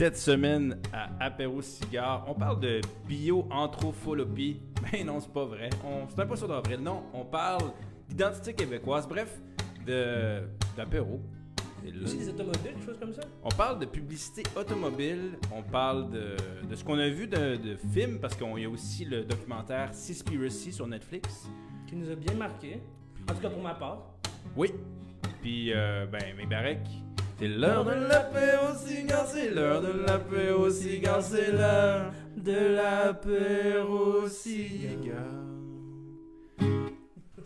Cette semaine à Apéro Cigare, on parle de bio-anthrophobie. Mais non, c'est pas vrai. On... C'est un poisson d'avril. Non, on parle d'identité québécoise. Bref, de d'apéro. Aussi des automobiles, des choses comme ça? On parle de publicité automobile, on parle de, de ce qu'on a vu de, de films, parce qu'il y a aussi le documentaire Seaspiracy sur Netflix. Qui nous a bien marqué. En tout cas pour ma part. Oui. Puis, euh, ben, mes barrecs. C'est l'heure de l'apéro cigare, c'est l'heure de l'apéro cigare, c'est l'heure de l'apéro cigare.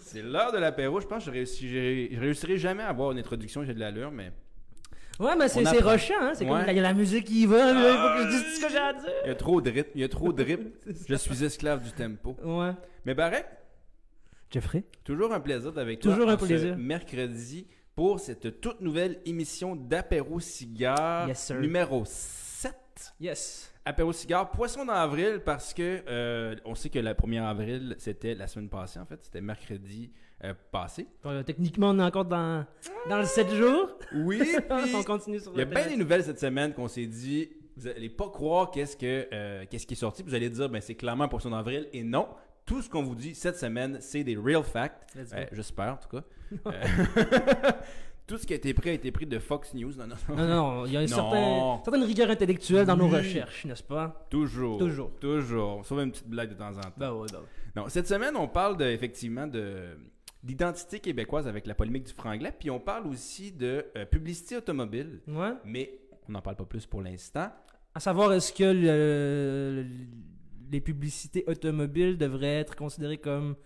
C'est l'heure de l'apéro. Je pense que je, réussirai jamais à avoir une introduction, j'ai de l'allure, mais Ouais, mais c'est rushant, hein. C'est comme il y a la musique qui va, il faut que je dise ce que j'ai à dire. il y a trop de rythme. Il y a trop de rythme. je suis esclave du tempo. Ouais. Mais Barrec, Jeffrey? Toujours un plaisir d'avec toi. Toujours un plaisir. mercredi pour cette toute nouvelle émission d'Apéro Cigare Yes, numéro 7. Yes. Apéro Cigare, poisson d'avril parce que euh, on sait que le 1er avril, c'était la semaine passée en fait, c'était mercredi euh, passé. Euh, techniquement, on est encore dans, dans le 7 jours. Oui, on continue sur il y a le bien des nouvelles cette semaine qu'on s'est dit, vous allez pas croire qu'est-ce que euh, qu'est-ce qui est sorti, puis vous allez dire ben c'est clairement un poisson d'avril et non, tout ce qu'on vous dit cette semaine, c'est des real facts. Euh, J'espère, en tout cas. Euh, tout ce qui a été pris a été pris de Fox News. Non, non, non. Non, non, il y a une certaine, certaine rigueur intellectuelle dans nos recherches, n'est-ce pas? Toujours. Toujours. Toujours. Sauf une petite blague de temps en temps. Ouais, bah ouais. Non, cette semaine, on parle de, effectivement de d'identité québécoise avec la polémique du franglais, puis on parle aussi de euh, publicité automobile, Ouais. mais on n'en parle pas plus pour l'instant. À savoir, est-ce que le- les publicités automobiles devraient être considérées comme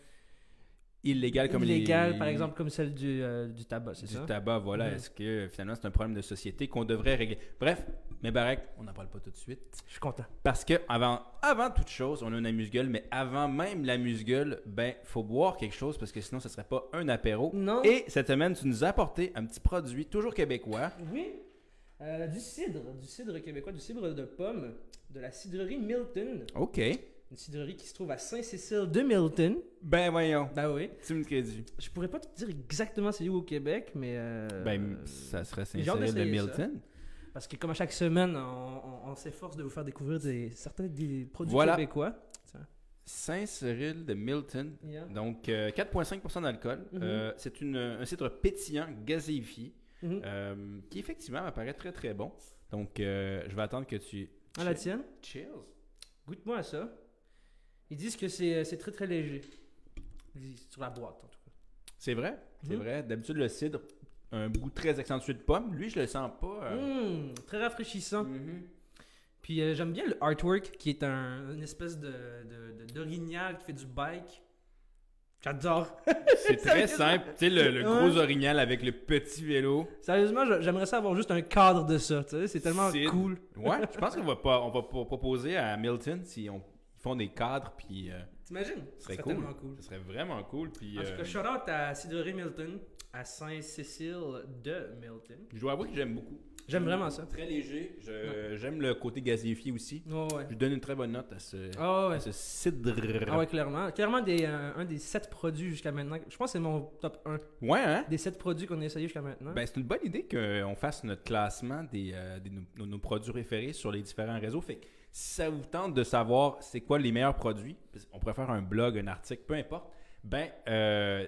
Illégal comme illégales, les... par exemple, comme celle du, euh, du tabac, c'est du ça? tabac, voilà. Est-ce que finalement c'est un problème de société qu'on devrait régler? Bref, mais Barek, on n'en parle pas tout de suite. Je suis content. Parce que avant, avant toute chose, on a une amuse-gueule, mais avant même l'amuse-gueule, ben, faut boire quelque chose parce que sinon, ce serait pas un apéro. Non. Et cette semaine, tu nous as apporté un petit produit, toujours québécois. Oui. Euh, du cidre, du cidre québécois, du cidre de pomme, de la cidrerie Milton. OK. Une cidrerie qui se trouve à Saint-Cécile de Milton. Ben, voyons. Bah oui. Tu me crédis. Je pourrais pas te dire exactement c'est où au Québec, mais. euh, Ben, ça serait Saint-Cyril de ça. Milton. Parce que comme à chaque semaine, on, on- on s'efforce de vous faire découvrir des, certains des produits Voilà. québécois. Saint-Cyril de Milton. Yeah. Donc, euh, 4,5% d'alcool. Mhm. Euh, c'est un cidre pétillant, gazéifié, Mhm. euh, qui effectivement m'apparaît très très bon. Donc, euh, je vais attendre que tu. Ah, la tienne? Cheers. Goûte-moi à ça. Ils disent que c'est c'est très très léger. Sur la boîte, en tout cas. C'est vrai, c'est Mhm. vrai. D'habitude, le cidre, un goût très accentué de pomme. Lui, je le sens pas. euh, Mmh, très rafraîchissant. mhm. Puis euh, j'aime bien le artwork qui est un, une espèce de, de, de- d'orignal qui fait du bike. J'adore. C'est très simple. Tu sais, le, le gros Ouais. orignal avec le petit vélo. Sérieusement, j'aimerais ça avoir juste un cadre de ça. tu sais, C'est tellement cool. Ouais, je pense qu'on va pas, on va proposer à Milton si on ils font des cadres puis euh, T'imagines? Ce serait cool. tellement cool. Ce serait vraiment cool puis En tout euh, cas, shout out à Milton, à Saint-Cécile de Milton. je dois avouer que j'aime beaucoup. J'aime vraiment ça. Très léger. J'aime le côté gazéifié aussi. Ouais. Je donne une très bonne note à ce, Ah ouais. à ce cidre. Ah ouais, clairement. Clairement, des, euh, un des 7 produits jusqu'à maintenant. Je pense que c'est mon top 1 Ouais, hein? des 7 produits qu'on a essayé jusqu'à maintenant. Ben, c'est une bonne idée qu'on fasse notre classement des, euh, des- nos, nos produits référés sur les différents réseaux. Fait que si ça vous tente de savoir c'est quoi les meilleurs produits, qu'on pourrait faire un blog, un article, peu importe, ben, euh,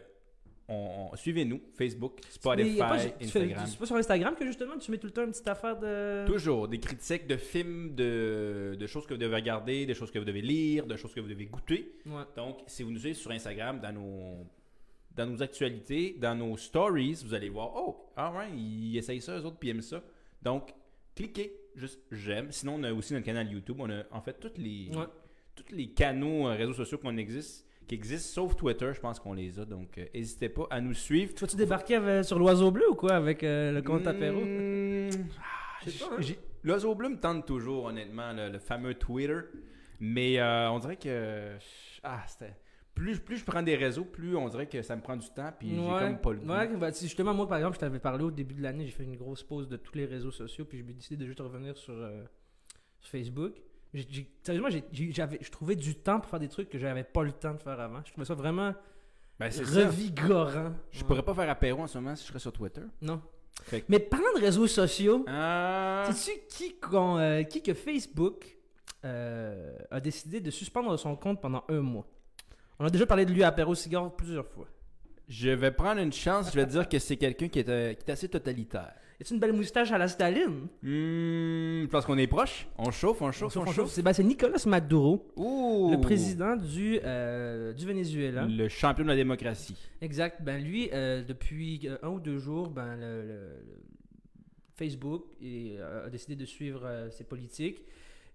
on, on- suivez-nous, Facebook, Spotify, pas Instagram. C'est pas sur Instagram que justement tu mets tout le temps une petite affaire de. Toujours des critiques de films, de, de choses que vous devez regarder, des choses que vous devez lire, de choses que vous devez goûter. Ouais. Donc, si vous nous suivez sur Instagram, dans nos, dans nos actualités, dans nos stories, vous allez voir, oh, ah ouais, ils essayent ça, eux autres, puis ils aiment ça. Donc, cliquez, juste j'aime. Sinon, on a aussi notre canal YouTube. On a en fait tous les, Ouais. tous les canaux, euh, réseaux sociaux qu'on existe, qui existent, sauf Twitter, je pense qu'on les a. Donc, euh, n'hésitez pas à nous suivre. Tu vas-tu débarquer avec- sur l'oiseau bleu ou quoi avec euh, le compte apéro Mmh, ah, hein. j'ai- L'oiseau bleu me tente toujours, honnêtement, le, le fameux Twitter. Mais euh, on dirait que. Ah, c'était. Plus, plus je prends des réseaux, plus on dirait que ça me prend du temps, puis j'ai Ouais. comme pas le goût. Ouais, bah, si, justement, moi par exemple, je t'avais parlé au début de l'année, j'ai fait une grosse pause de tous les réseaux sociaux, puis j'ai décidé de juste revenir sur, euh, sur Facebook. Sérieusement, je trouvais du temps pour faire des trucs que j'avais pas le temps de faire avant. Je trouvais ça vraiment Ben, revigorant. Je Ouais. pourrais pas faire apéro en ce moment si je serais sur Twitter. Non. Que- Mais parlant de réseaux sociaux, Ah. sais-tu qui, euh, qui que Facebook euh, a décidé de suspendre son compte pendant un mois? On a déjà parlé de lui à Apéro Cigare plusieurs fois. Je vais prendre une chance, je vais dire que c'est quelqu'un qui est, euh, qui est assez totalitaire. A une belle moustache à la Staline? Parce qu'on est proche. On chauffe, on chauffe, on, On chauffe. C'est ben, Nicolas Maduro, Ouh. le président du, euh, du Venezuela. Le champion de la démocratie. Exact. Ben lui, euh, depuis euh, un ou deux jours, ben le, Facebook et, a décidé de suivre euh, ses politiques.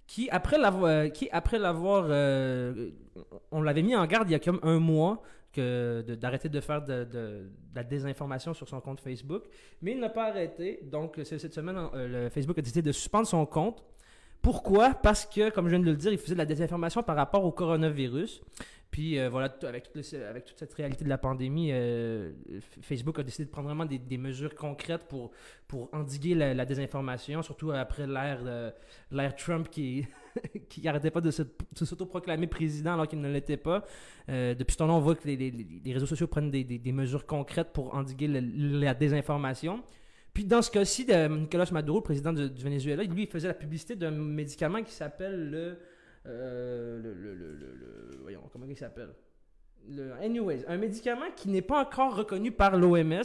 Qui après l'avoir, qui après l'avoir, euh, on l'avait mis en garde il y a comme un mois d'arrêter de faire de, la désinformation sur son compte Facebook, mais il n'a pas arrêté. Donc cette semaine, euh, Facebook a décidé de suspendre son compte. Pourquoi? Parce que, comme je viens de le dire, il faisait de la désinformation par rapport au coronavirus. Puis euh, voilà, avec, toute cette réalité de la pandémie, euh, Facebook a décidé de prendre vraiment des, mesures concrètes pour, endiguer la, désinformation, surtout après l'ère Trump qui qui arrêtait pas de s'autoproclamer président alors qu'il ne l'était pas. Euh, depuis ce temps-là, on voit que les, les- les réseaux sociaux prennent des, des- mesures concrètes pour endiguer la désinformation. Puis dans ce cas-ci, Nicolas Maduro, président du, Venezuela, lui, il faisait la publicité d'un médicament qui s'appelle le, euh, le, le- le- le- Voyons, comment il s'appelle? Le, Anyways, un médicament qui n'est pas encore reconnu par l'OMS.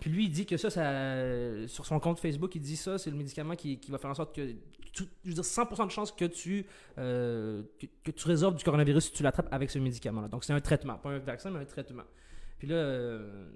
Puis lui, il dit que ça, ça, sur son compte Facebook, il dit ça, c'est le médicament qui, qui va faire en sorte que, je veux dire, 100% de chances que tu, euh, que, tu résolves du coronavirus si tu l'attrapes avec ce médicament-là. Donc c'est un traitement, pas un vaccin, mais un traitement. Puis là, euh,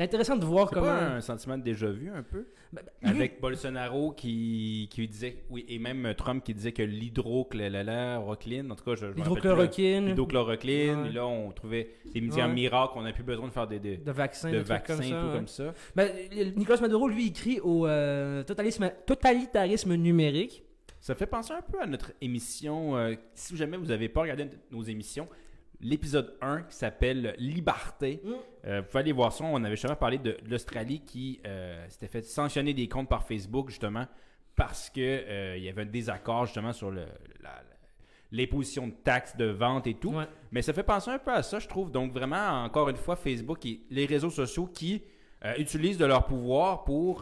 c'est intéressant de voir C'est comment. pas un sentiment de déjà vu un peu? Ben, ben, lui- Avec Bolsonaro qui, qui disait, oui, et même Trump qui disait que l'hydrochloroquine, en tout cas, je, je me rappelle plus, L'hydrochloroquine, l'hydrochloroquine, Ouais. là on trouvait des médicaments Ouais. miracles, on n'a plus besoin de faire des, des- de vaccins, de de, trucs vaccins comme ça. tout ouais. comme ça. Ben, Nicolas Maduro, lui, écrit au euh, totalisme- totalitarisme numérique. Ça fait penser un peu à notre émission. euh, si jamais vous n'avez pas regardé nos émissions, l'épisode 1 qui s'appelle Liberté. Mm. Euh, vous pouvez aller voir ça. On avait justement parlé de, de l'Australie qui euh, s'était fait sanctionner des comptes par Facebook justement parce que euh, il y avait un désaccord justement sur le, la- l'imposition de taxes de vente et tout. Ouais. Mais ça fait penser un peu à ça, je trouve. Donc vraiment, encore une fois, Facebook et les réseaux sociaux qui utilisent de leur pouvoir pour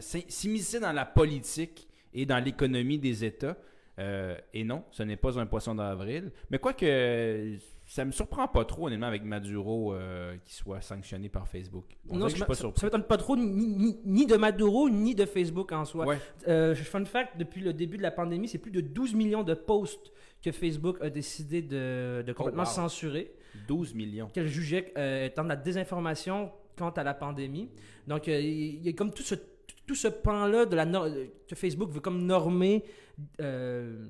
s'im- s'immiscer dans la politique et dans l'économie des États. Euh, et non, ce n'est pas un poisson d'avril. Mais quoi que ça me surprend pas trop, honnêtement, avec Maduro euh, qui soit sanctionné par Facebook. On dirait que je suis ça, pas ça, surpris. ça m'étonne pas trop ni, ni- ni de Maduro ni de Facebook en soi. Ouais. Euh, fun fact, depuis le début de la pandémie, c'est plus de 12 millions de posts que Facebook a décidé de, de complètement Oh, wow. censurer, 12 millions. qu'elle jugeait euh, étant de la désinformation quant à la pandémie. Donc, il y a comme tout ce, tout ce pan-là de la que Facebook veut comme normer euh,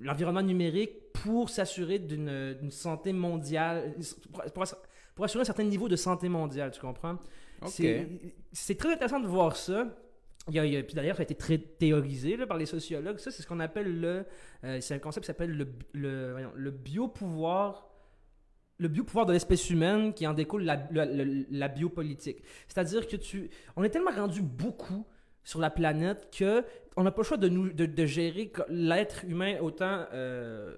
l'environnement numérique pour s'assurer d'une santé mondiale, pour, pour ass- pour assurer un certain niveau de santé mondiale, tu comprends? OK. C'est- très intéressant de voir ça. Il y a- il y a- puis d'ailleurs, ça a été très théorisé là, par les sociologues. Ça, c'est ce qu'on appelle le. euh, c'est un concept qui s'appelle le, le, le biopouvoir. Le biopouvoir de l'espèce humaine qui en découle la, la, la- la biopolitique. C'est-à-dire que tu. On est tellement rendu beaucoup sur la planète que on n'a pas le choix de, nous, de, gérer l'être humain autant, euh,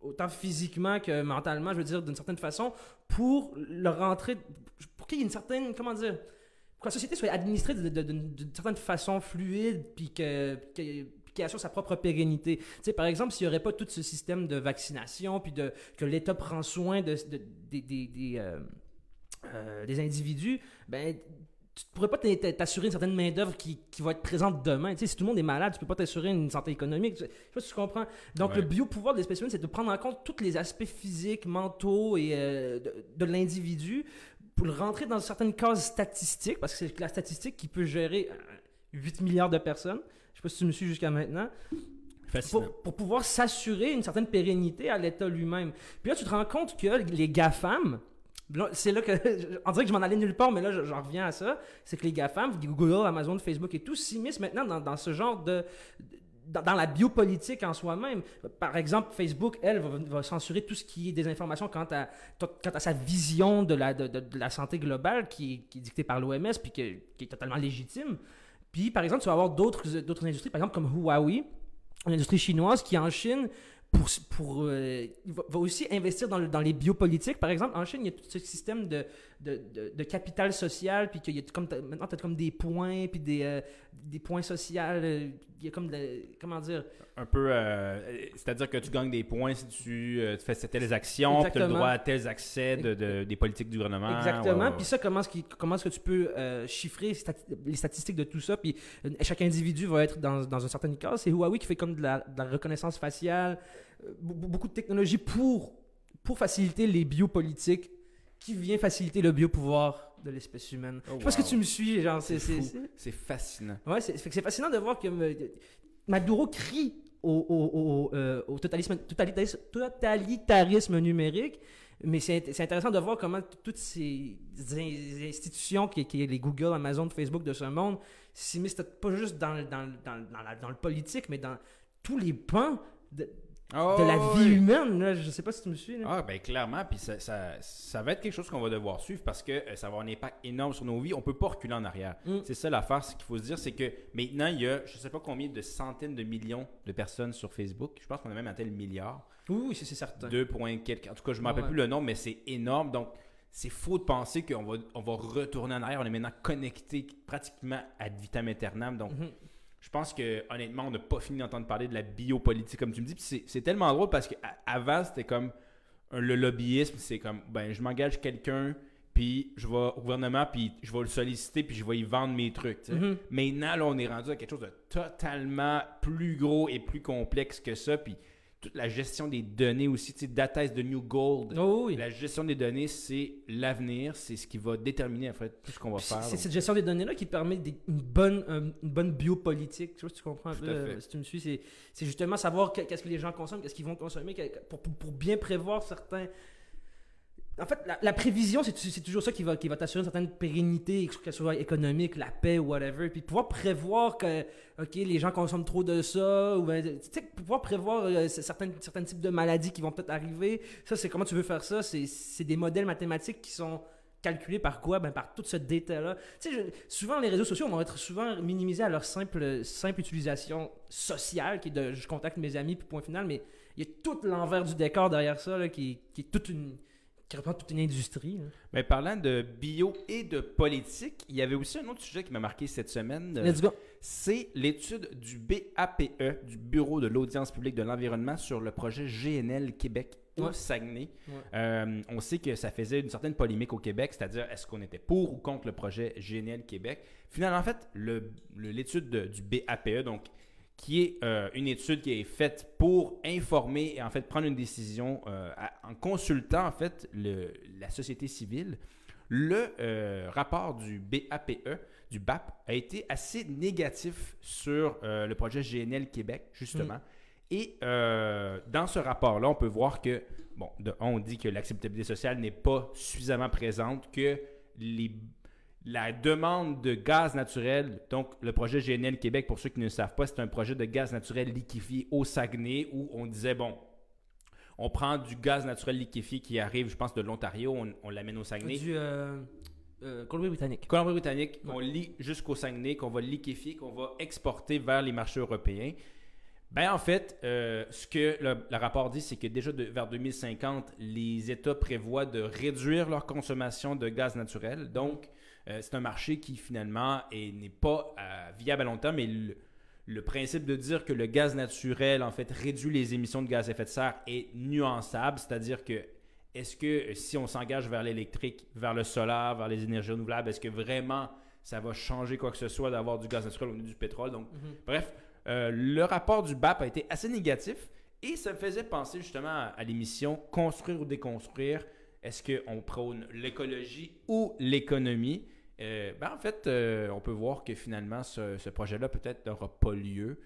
autant physiquement que mentalement, je veux dire, d'une certaine façon, pour le rentrer, pour qu'il y ait une certaine, comment dire, pour que la société soit administrée d'une certaine façon fluide, puis que- qu'elle assure sa propre pérennité. Tu sais, par exemple, s'il n'y aurait pas tout ce système de vaccination, puis de, que l'État prend soin de, euh, euh, des individus, ben tu ne pourrais pas t'assurer une certaine main-d'œuvre qui, qui va être présente demain. Tu sais, si tout le monde est malade, tu peux pas t'assurer une santé économique. Je sais pas si tu comprends. Donc, Ouais. le biopouvoir de l'espèce humaine, c'est de prendre en compte tous les aspects physiques, mentaux et euh, de, de l'individu pour le rentrer dans certaines cases statistiques, parce que c'est la statistique qui peut gérer euh, 8 milliards de personnes. Je sais pas si tu me suis jusqu'à maintenant pour, pour pouvoir s'assurer une certaine pérennité à l'État lui-même. Puis là, tu te rends compte que les GAFAM, c'est là que, on dirait que je m'en allais nulle part, mais là, je- j'en reviens à ça, c'est que les GAFAM, Google, Amazon, Facebook et tout, s'immiscent maintenant dans, ce genre de... Dans, la biopolitique en soi-même. Par exemple, Facebook, elle, va, censurer tout ce qui est des informations quant à, quant à sa vision de la, de, la santé globale qui, est- dictée par l'OMS puis qui est totalement légitime. Puis, par exemple, tu vas avoir d'autres industries, par exemple, comme Huawei, une industrie chinoise qui, en Chine, pour, pour, euh, va, va aussi investir dans, le- dans les biopolitiques. Par exemple, en Chine, il y a tout ce système de, de, de, de capital social, puis qu'il y a comme, t'as- maintenant, tu as comme des points, puis des, euh, des points sociaux. euh, Il y a comme, de- comment dire, Un peu, euh, c'est-à-dire que tu gagnes des points si tu, tu fais telles actions, tu as le droit à tels accès de, de- des politiques du gouvernement. Exactement. Ouais, ouais, Puis ça, comment est-ce, comment est-ce que tu peux chiffrer stati- les statistiques de tout ça? Puis chaque individu va être dans, dans une certaine case. C'est Huawei qui fait comme de la, de la reconnaissance faciale, be- beaucoup de technologies pour, pour faciliter les biopolitiques, qui vient faciliter le biopouvoir de l'espèce humaine. Oh, Je pense que wow. tu me suis. Genre, c'est, C'est fascinant. Ouais, c'est, que fascinant de voir que euh, Maduro crie au, au, au, euh, au totalisme, totalitarisme, totalitarisme numérique, mais c'est, c'est intéressant de voir comment toutes ces in- institutions, qui, qui les Google, Amazon, Facebook de ce monde, s'immiscent pas juste dans, dans, dans, le- dans, la- dans le politique, mais dans tous les pans de, de la vie oui. humaine. Là. Je sais pas si tu me suis. là. Ah, ben clairement, puis ça, ça, ça va être quelque chose qu'on va devoir suivre parce que euh, ça va avoir un impact énorme sur nos vies. On peut pas reculer en arrière. Mm. C'est ça l'affaire, ce qu'il faut se dire, c'est que maintenant, il y a je sais pas combien de centaines de millions de personnes sur Facebook. Je pense qu'on a même atteint le milliard. Oui, oui, c'est, certain. 2 points quelques. En tout cas, je ne me rappelle Ouais. plus le nom, mais c'est énorme. Donc, c'est faux de penser qu'on va, on va retourner en arrière. On est maintenant connecté pratiquement ad vitam aeternam. Donc, Mhm. Je pense que honnêtement, on n'a pas fini d'entendre parler de la biopolitique, comme tu me dis. Puis c'est, tellement drôle parce qu'avant, c'était comme le lobbyisme. C'est comme, ben, je m'engage quelqu'un, puis je vais au gouvernement, puis je vais le solliciter, puis je vais y vendre mes trucs. Mhm. Maintenant, là, on est rendu à quelque chose de totalement plus gros et plus complexe que ça. Puis toute la gestion des données aussi, tu sais, data is the new gold. Oh, oui. La gestion des données, c'est l'avenir, c'est ce qui va déterminer en fait tout ce qu'on va faire. C'est cette gestion des données-là qui permet des- une, bonne, euh, une bonne biopolitique. Tu vois, si tu comprends un peu, euh, si tu me suis, c'est c'est justement savoir que- qu'est-ce que les gens consomment, qu'est-ce qu'ils vont consommer, pour, pour- pour bien prévoir certains. En fait, la, prévision, c'est toujours ça qui va, qui va t'assurer une certaine pérennité, qu'elle soit économique, la paix, whatever. Puis pouvoir prévoir que, OK, les gens consomment trop de ça, ou ben, tu sais, pouvoir prévoir euh, certains, certains types de maladies qui vont peut-être arriver. Ça, c'est comment tu veux faire ça? C'est des modèles mathématiques qui sont calculés par quoi? Ben, par tout ce data-là. Tu sais, souvent, les réseaux sociaux vont être souvent minimisés à leur simple, simple utilisation sociale, qui est de je contacte mes amis, puis point final, mais il y a tout l'envers du décor derrière ça, là, qui, qui est toute une qui représente toute une industrie. là. Mais parlant de bio et de politique, il y avait aussi un autre sujet qui m'a marqué cette semaine. euh, Let's go. C'est l'étude du BAPE, du Bureau de l'audience publique de l'environnement, sur le projet GNL Québec au Ouais. Saguenay. Ouais. Euh, on sait que ça faisait une certaine polémique au Québec, c'est-à-dire est-ce qu'on était pour ou contre le projet GNL Québec? Finalement, en fait, le- le- l'étude de- du BAPE, donc qui est euh, une étude qui est faite pour informer et en fait prendre une décision euh, à- en consultant en fait le- la société civile. Le euh, rapport du BAPE, du BAP, a été assez négatif sur le projet GNL Québec, justement. Et euh, dans ce rapport-là, on peut voir que, bon, de, on dit que l'acceptabilité sociale n'est pas suffisamment présente, que les, la demande de gaz naturel, donc le projet GNL Québec, pour ceux qui ne le savent pas, c'est un projet de gaz naturel liquéfié au Saguenay où on disait, bon, on prend du gaz naturel liquéfié qui arrive, je pense, de l'Ontario, on, on l'amène au Saguenay. Du euh, euh, Colombie-Britannique. Colombie-Britannique, qu'on lit jusqu'au Saguenay, qu'on va liquéfier, qu'on va exporter vers les marchés européens. Ben en fait, euh, ce que le, le rapport dit, c'est que déjà de- vers 2050, les États prévoient de réduire leur consommation de gaz naturel. Donc, c'est un marché qui finalement est- n'est pas euh, viable à long terme. Mais le, le principe de dire que le gaz naturel en fait réduit les émissions de gaz à effet de serre est nuançable, c'est-à-dire que est-ce que euh, si on s'engage vers l'électrique, vers le solaire, vers les énergies renouvelables, est-ce que vraiment ça va changer quoi que ce soit d'avoir du gaz naturel au lieu du pétrole? Donc, Mhm. bref, euh, le rapport du BAP a été assez négatif et ça me faisait penser justement à, à l'émission Construire ou déconstruire. Est-ce qu'on prône l'écologie ou l'économie? Euh, ben, en fait, euh, on peut voir que finalement, ce, ce projet-là peut-être n'aura pas lieu.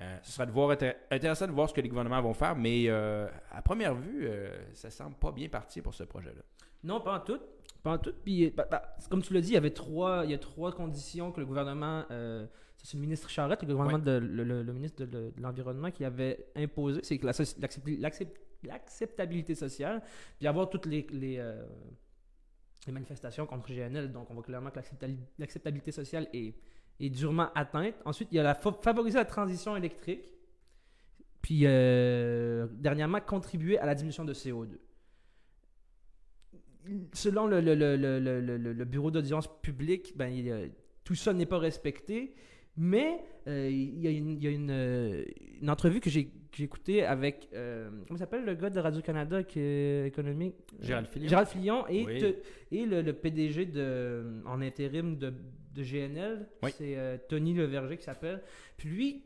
Euh, ce sera de voir, intér- intéressant de voir ce que les gouvernements vont faire, mais à première vue, ça semble pas bien parti pour ce projet-là. Non, pas en tout. Pas en tout. Puis, bah, bah, comme tu l'as dit, il y avait trois, il y a trois conditions que le gouvernement, c'est le ministre Charette, le gouvernement de, le, le- le ministre de, le- de l'environnement qui avait imposé, c'est que l'acceptabilité sociale, puis avoir toutes les, euh, manifestations contre GNL. Donc, on voit clairement que l'acceptabilité sociale est, est durement atteinte. Ensuite, il y a la fa- favoriser la transition électrique. puis euh, dernièrement contribué à la diminution de CO2. Selon le, bureau d'audience publique, ben, tout ça n'est pas respecté. Mais euh, il y a, une, y a une, euh, une entrevue que j'ai écoutée avec. euh, comment s'appelle le gars de Radio-Canada économique? Gérald Filion. Gérald Filion et, Oui. te- et le, le PDG de, en intérim de, de GNL. Oui. C'est euh, Tony Leverger qui s'appelle. Puis lui,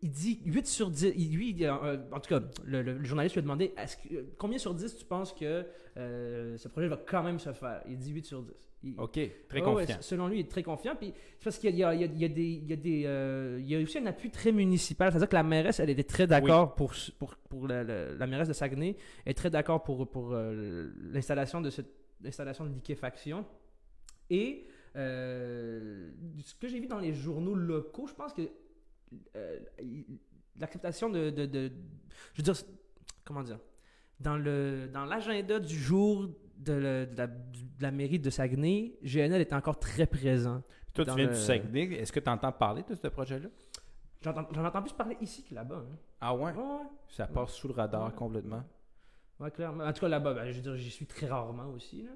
il dit 8 sur 10. il- Lui, il euh, en tout cas, le, le- le journaliste lui a demandé est-ce que- euh, combien sur 10 tu penses que euh, ce projet va quand même se faire? Il dit 8 sur 10. Il- OK, très ouais, confiant. selon lui, il est très confiant. Puis c'est parce qu'il y a, il y a- il y a des, il y a des, euh, il y a aussi un appui très municipal. C'est-à-dire que la mairesse, elle était très d'accord pour, pour, pour la, la- la mairesse de Saguenay est très d'accord pour, pour euh, l'installation de cette l'installation de liquéfaction. Et euh, ce que j'ai vu dans les journaux locaux, je pense que euh, l'acceptation de, de, de- je veux dire, comment dire, dans le dans l'agenda du jour de, le- de la, de la mairie de Saguenay, GNL est encore très présent. Toi, tu viens le- du Saguenay. Est-ce que tu entends parler de ce projet-là? J'en entends plus parler ici que là-bas. hein. Ah ouais? Ouais, ouais. Ça passe sous le radar complètement. Ouais, clairement. En tout cas, là-bas, ben, je veux dire, j'y suis très rarement aussi. là.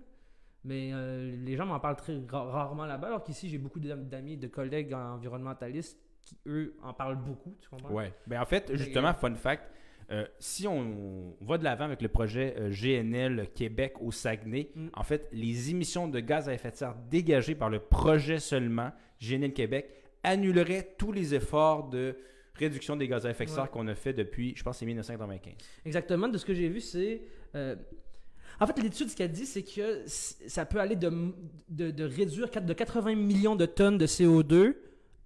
Mais euh, les gens m'en parlent très ra- rarement là-bas, alors qu'ici, j'ai beaucoup d'am- d'amis, de collègues environnementalistes qui, eux, en parlent beaucoup. Tu comprends? Ouais. Ben, en fait, justement, fun fact, euh, si on va de l'avant avec le projet euh, GNL Québec au Saguenay, Mm. en fait, les émissions de gaz à effet de serre dégagées par le projet seulement, GNL Québec, annuleraient tous les efforts de réduction des gaz à effet de serre Ouais. qu'on a fait depuis, je pense, c'est 1995. Exactement. De ce que j'ai vu, c'est. euh, En fait, l'étude, ce qu'elle dit, c'est que ça peut aller de, de, de réduire de 80 millions de tonnes de CO2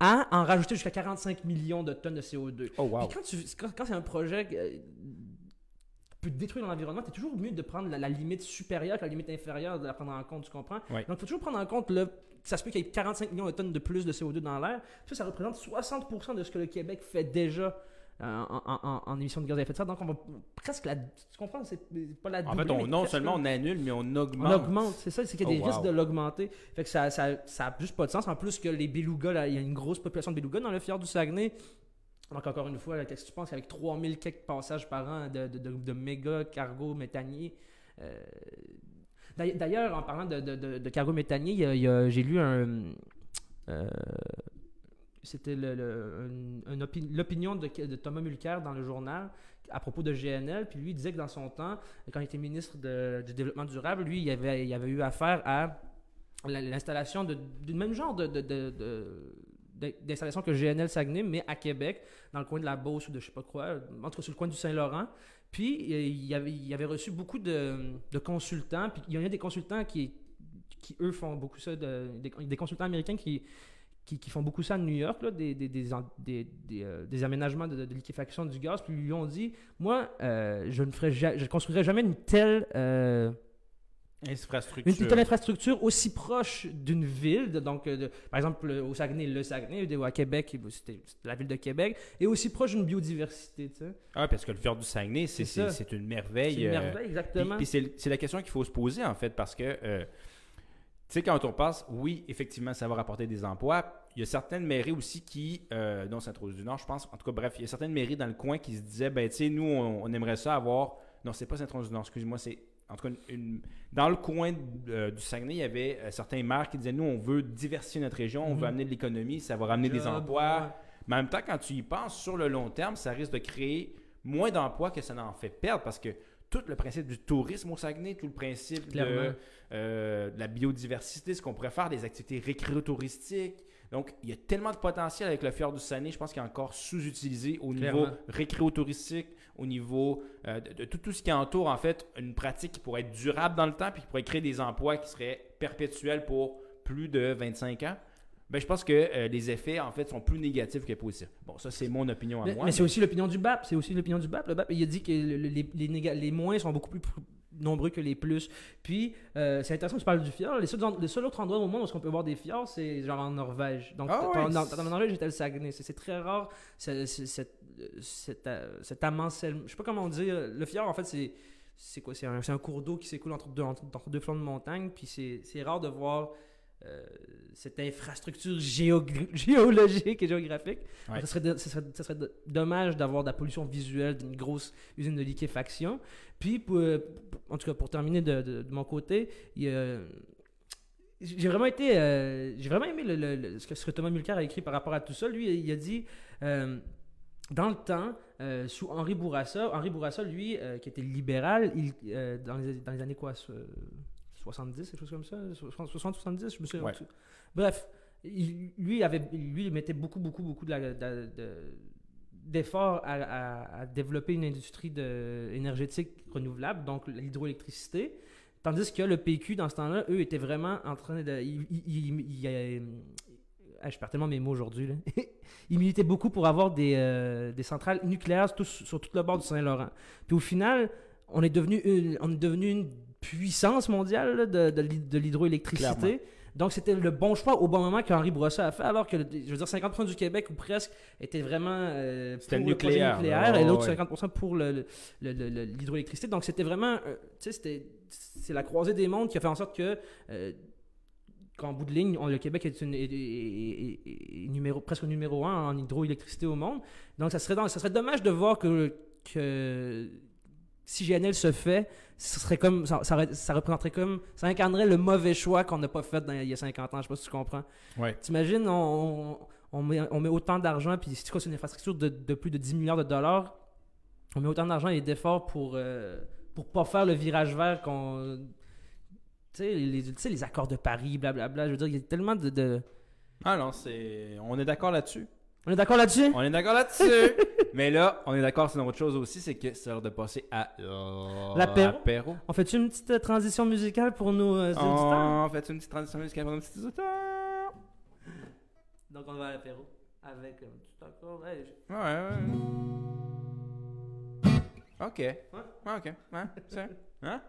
à en rajouter jusqu'à 45 millions de tonnes de CO2. Oh, wow. Puis quand, tu- quand, quand c'est un projet euh, qui peut détruire l'environnement, c'est toujours mieux de prendre la, la limite supérieure que la limite inférieure, de la prendre en compte, tu comprends? Ouais. Donc, il faut toujours prendre en compte le. Ça se peut qu'il y ait 45 millions de tonnes de plus de CO2 dans l'air. Ça, ça représente 60% de ce que le Québec fait déjà euh, en, en- en- en émissions de gaz à effet de serre. Donc, on va presque la. Tu comprends? C'est pas la En doubler, fait, on, mais non seulement on annule, mais on on augmente. augmente, c'est ça, c'est qu'il y a des Oh, risques de l'augmenter. Fait que ça, ça, ça a juste pas de sens. En plus que les belugas, il y a une grosse population de belugas dans le fjord du Saguenay. Donc encore une fois, qu'est-ce que tu penses qu'avec 3000 quelques passages par an de, de, de, de méga cargo méthaniers, euh, d'ailleurs- en parlant de, de, de, de cargo méthanier, j'ai lu un... euh, c'était l'opinion de, Thomas Mulcair dans le journal à propos de GNL. Puis lui, il disait que dans son temps, quand il était ministre du Développement durable, lui, il avait, il avait eu affaire à la- l'installation du même genre d'installation que GNL Saguenay, mais à Québec, dans le coin de la Beauce ou de je sais pas quoi, en tout cas sur le coin du Saint-Laurent. Puis il avait, avait reçu beaucoup de, de consultants, puis il y en a des consultants qui, qui eux font beaucoup ça, de- des, des consultants américains qui, qui, qui font beaucoup ça à New York, là, des, des, des, en- des, des, euh, des aménagements de, de liquéfaction du gaz, puis ils lui ont dit, moi, euh, je ne ferai ja- je construirai jamais une telle... euh, Infrastructure. une telle infrastructure aussi proche d'une ville, de- donc de- par exemple le- au Saguenay, le Saguenay, ou à Québec, c'était la ville de Québec, et aussi proche d'une biodiversité, tu sais. Ah, parce que le fjord du Saguenay, c'est, C'est ça. c'est, une merveille. C'est une euh, merveille, Puis, exactement. puis c'est, c'est la question qu'il faut se poser, en fait, parce que, tu sais, quand on passe, oui, effectivement, ça va rapporter des emplois. Il y a certaines mairies aussi qui, euh, dont Sainte-Rose-du-Nord, je pense, en tout cas, bref, il y a certaines mairies dans le coin qui se disaient, ben, tu sais, nous, on, on aimerait ça avoir. Non, c'est pas Sainte-Rose-du-Nord, excuse-moi, c'est. En tout cas, une- une- dans le coin euh, du Saguenay, il y avait euh, certains maires qui disaient Nous, on veut diversifier notre région, on Mhm. veut amener de l'économie, ça va ramener des emplois. ouais. Mais en même temps, quand tu y penses, sur le long terme, ça risque de créer moins d'emplois que ça n'en fait perdre parce que tout le principe du tourisme au Saguenay, tout le principe de. Euh, de la biodiversité, ce qu'on pourrait faire, des activités récréo-touristiques. Donc, il y a tellement de potentiel avec le fjord du Saguenay, je pense qu'il est encore sous-utilisé au niveau récréo-touristique, au niveau euh, de, de tout, tout ce qui entoure, en fait, une pratique qui pourrait être durable dans le temps puis qui pourrait créer des emplois qui seraient perpétuels pour plus de 25 ans. Ben, je pense que euh, les effets, en fait, sont plus négatifs que positifs. Bon, ça, c'est mon opinion à Mais, moi. mais c'est aussi l'opinion du BAP. C'est aussi l'opinion du BAP. Le BAP, il a dit que le- le- les, les, les moins sont beaucoup plus nombreux que les plus. Puis, euh, c'est intéressant que tu parles du fjord. Les seuls, le seul autre endroit au monde où on peut voir des fjords, c'est genre en Norvège. Donc, Ah ouais, en Norvège, j'étais le Saguenay. C'est c'est très rare. Cet, euh, cet amoncellement. Je sais pas comment dire. Le fjord, en fait, c'est. C'est quoi? C'est un, cours d'eau qui s'écoule entre deux, entre, entre deux flancs de montagne. Puis c'est rare de voir euh, cette infrastructure géo- géologique et géographique. Ouais. Ça serait, de- ça serait- ça serait de- dommage d'avoir de la pollution visuelle d'une grosse usine de liquéfaction. Puis, pour- euh, en tout cas, pour terminer de, de- de mon côté, j'ai vraiment été, euh, j'ai vraiment aimé le- le- le- ce, que, ce que Thomas Mulcair a écrit par rapport à tout ça. Lui, il a dit, euh, dans le temps, euh, sous Henri Bourassa, Henri Bourassa, lui, euh, qui était libéral, il, euh, dans, les, dans les années quoi, 70, quelque chose comme ça, 60-70, je me souviens. Ouais. Bref, il- lui, avait, lui, il mettait beaucoup, beaucoup, beaucoup de- de- d'efforts à, à- à développer une industrie de, énergétique renouvelable, donc l'hydroélectricité. Tandis que le PQ, dans ce temps-là, eux, étaient vraiment en train de. Ils, ils- ils- ils, euh, ah, je perds tellement mes mots aujourd'hui. ils militaient beaucoup pour avoir des, euh, des centrales nucléaires tout- sur tout le bord du Saint-Laurent. Puis au final, on est devenu une, on est devenu une puissance mondiale là, de, de l'hy- de l'hydroélectricité. Donc c'était le bon choix au bon moment qu'Henri Bourassa a fait, alors que, je veux dire, 50% du Québec ou presque était vraiment euh, pour le nucléaire, et l'autre Ouais. 50% pour le- le- le- le- le- l'hydroélectricité. Donc c'était vraiment, euh, tu sais, c'était c'est la croisée des mondes qui a fait en sorte que euh, qu'en bout de ligne, on- le Québec est, une- est- est- est- est numéro, presque numéro un en hydroélectricité au monde. Donc, ça serait, dans- ça serait dommage de voir que, que si GNL se fait, ce serait comme, ça, ça, aurait- ça représenterait comme, ça incarnerait le mauvais choix qu'on n'a pas fait dans- il y a 50 ans. Je sais pas si tu comprends. Ouais. T'imagines, on, met, on met autant d'argent, puis c'est quoi, c'est une infrastructure de, de plus de 10 milliards de dollars. On met autant d'argent et d'efforts pour, euh, pour pas faire le virage vert qu'on. Tu sais, les, accords de Paris, blablabla. Je veux dire, il y a tellement de. de- Ah non, c'est. On est d'accord là-dessus. On est d'accord là-dessus? On est d'accord là-dessus. Mais là, on est d'accord sur une autre chose aussi, c'est que c'est l'heure de passer à L'apéro? On fait-tu une petite euh, transition musicale pour nos euh, auditeurs? On fait une petite transition musicale pour nos petits auditeurs? Donc, on va à l'apéro avec un petit accord. Hey, je- Ouais, ouais. Ok. Ouais, ok. Ouais, c'est- hein?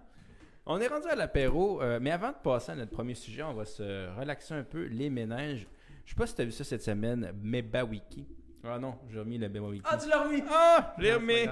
On est rendu à l'apéro, euh, mais avant de passer à notre premier sujet, on va se relaxer un peu les ménages. Je sais pas si tu as vu ça cette semaine, Mebawiki. Ah non, j'ai remis le Mebawiki. Ah, tu l'as remis! Ah, je l'ai remis.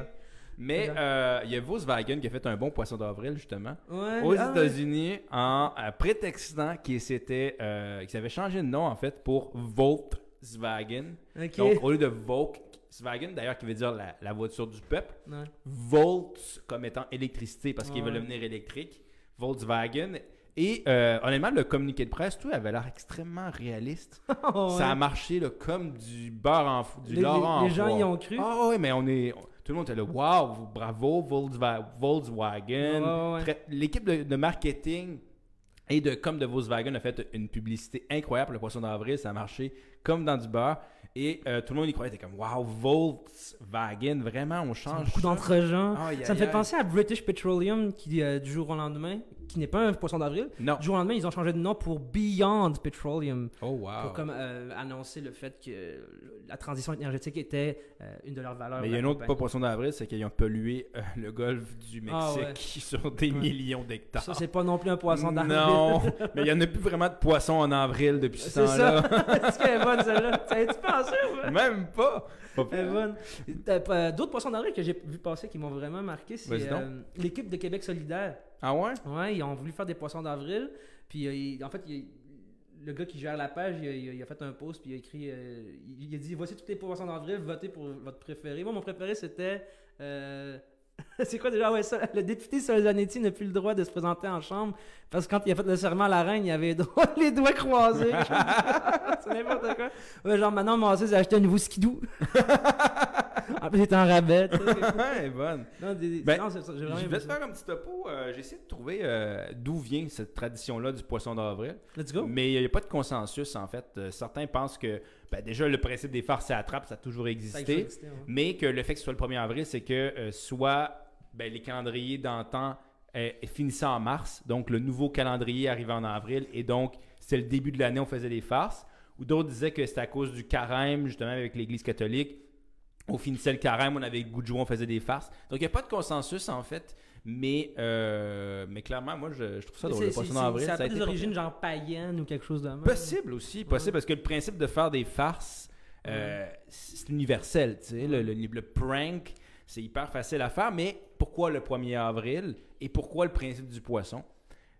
Mais euh, il y a Volkswagen qui a fait un bon poisson d'avril, justement, Ouais, aux ah, ouais. États-Unis, en euh, prétextant qu'il s'était, euh, qu'ils avaient changé de nom, en fait, pour Volkswagen. Ok. Donc, au lieu de Volkswagen, d'ailleurs, qui veut dire la, la voiture du peuple, Ouais. Volts comme étant électricité parce qu'ils veulent devenir électrique, Volkswagen. Et euh, honnêtement, le communiqué de presse, tout avait l'air extrêmement réaliste. Oh, Ça a marché là, comme du beurre en fou, du Les- lard les- en les gens foire. y ont cru. Ah oui, mais on est. on- tout le monde était là, waouh, bravo, Volkswa- Volkswagen. Ouais, L'équipe de, de marketing et de com de Volkswagen a fait une publicité incroyable pour le poisson d'avril. Ça a marché comme dans du beurre. Et euh, tout le monde y croyait. C'était comme, waouh, Volkswagen, vraiment, on change. beaucoup d'entre-gens. Ça me fait penser à British Petroleum qui, euh, du jour au lendemain, qui n'est pas un poisson d'avril, Non. du jour au lendemain, ils ont changé de nom pour Beyond Petroleum. Oh, wow. Pour comme euh, annoncer le fait que la transition énergétique était euh, une de leurs valeurs. Mais il y a un autre pas poisson d'avril, c'est qu'ils ont pollué euh, le golfe du Mexique Ah ouais. sur des Ouais. millions d'hectares. Ça, c'est pas non plus un poisson d'avril. Non, mais il n'y en a plus vraiment de poissons en avril depuis ce C'est ça. temps-là. Est-ce qu'elle est bonne celle-là? Tu pensé ou pas? Même pas. Elle est bonne. D'autres poissons d'avril que j'ai vu passer qui m'ont vraiment marqué, c'est l'équipe de Québec solidaire. Ah ouais? Ouais, ils ont voulu faire des poissons d'avril. Puis euh, en fait, le gars qui gère la page, il a, fait un post, puis il a écrit euh, il, a dit Voici tous les poissons d'avril, votez pour votre préféré. Moi, mon préféré, c'était. euh, c'est quoi déjà? Ouais, ça, le député Solzanetti n'a plus le droit de se présenter en chambre parce que quand il a fait le serment à la reine, il avait les doigts, croisés. c'est n'importe quoi. Ouais, genre maintenant, mon a acheté un nouveau skidoo. En plus, en rabais. Ouais, bonne. Non, des- Ben, non, vraiment Je vais te faire un petit topo. euh, J'ai essayé de trouver euh, d'où vient cette tradition-là du poisson d'avril. Let's go. Mais il n'y a pas de consensus, en fait. Euh, certains pensent que ben, déjà, le principe des farces à attrape, ça a toujours a existé. toujours existé, ouais. Mais que le fait que ce soit le 1er avril, c'est que euh, soit ben, les calendriers d'antan finissaient en mars, donc le nouveau calendrier arrivait en avril, et donc c'est le début de l'année, on faisait des farces. Ou d'autres disaient que c'était à cause du carême, justement, avec l'Église catholique. On finissait le carême, on avait le goût de jouer, on faisait des farces. Donc il n'y a pas de consensus, en fait. Mais, euh, mais clairement, moi, je, je trouve ça drôle. c'est- Le poisson c'est- d'avril, Ça a des origines genre païennes ou quelque chose de même. Possible aussi, possible, Ouais. parce que le principe de faire des farces, euh, c'est universel, tu sais, le, le- le prank, c'est hyper facile à faire, mais pourquoi le 1er avril et pourquoi le principe du poisson?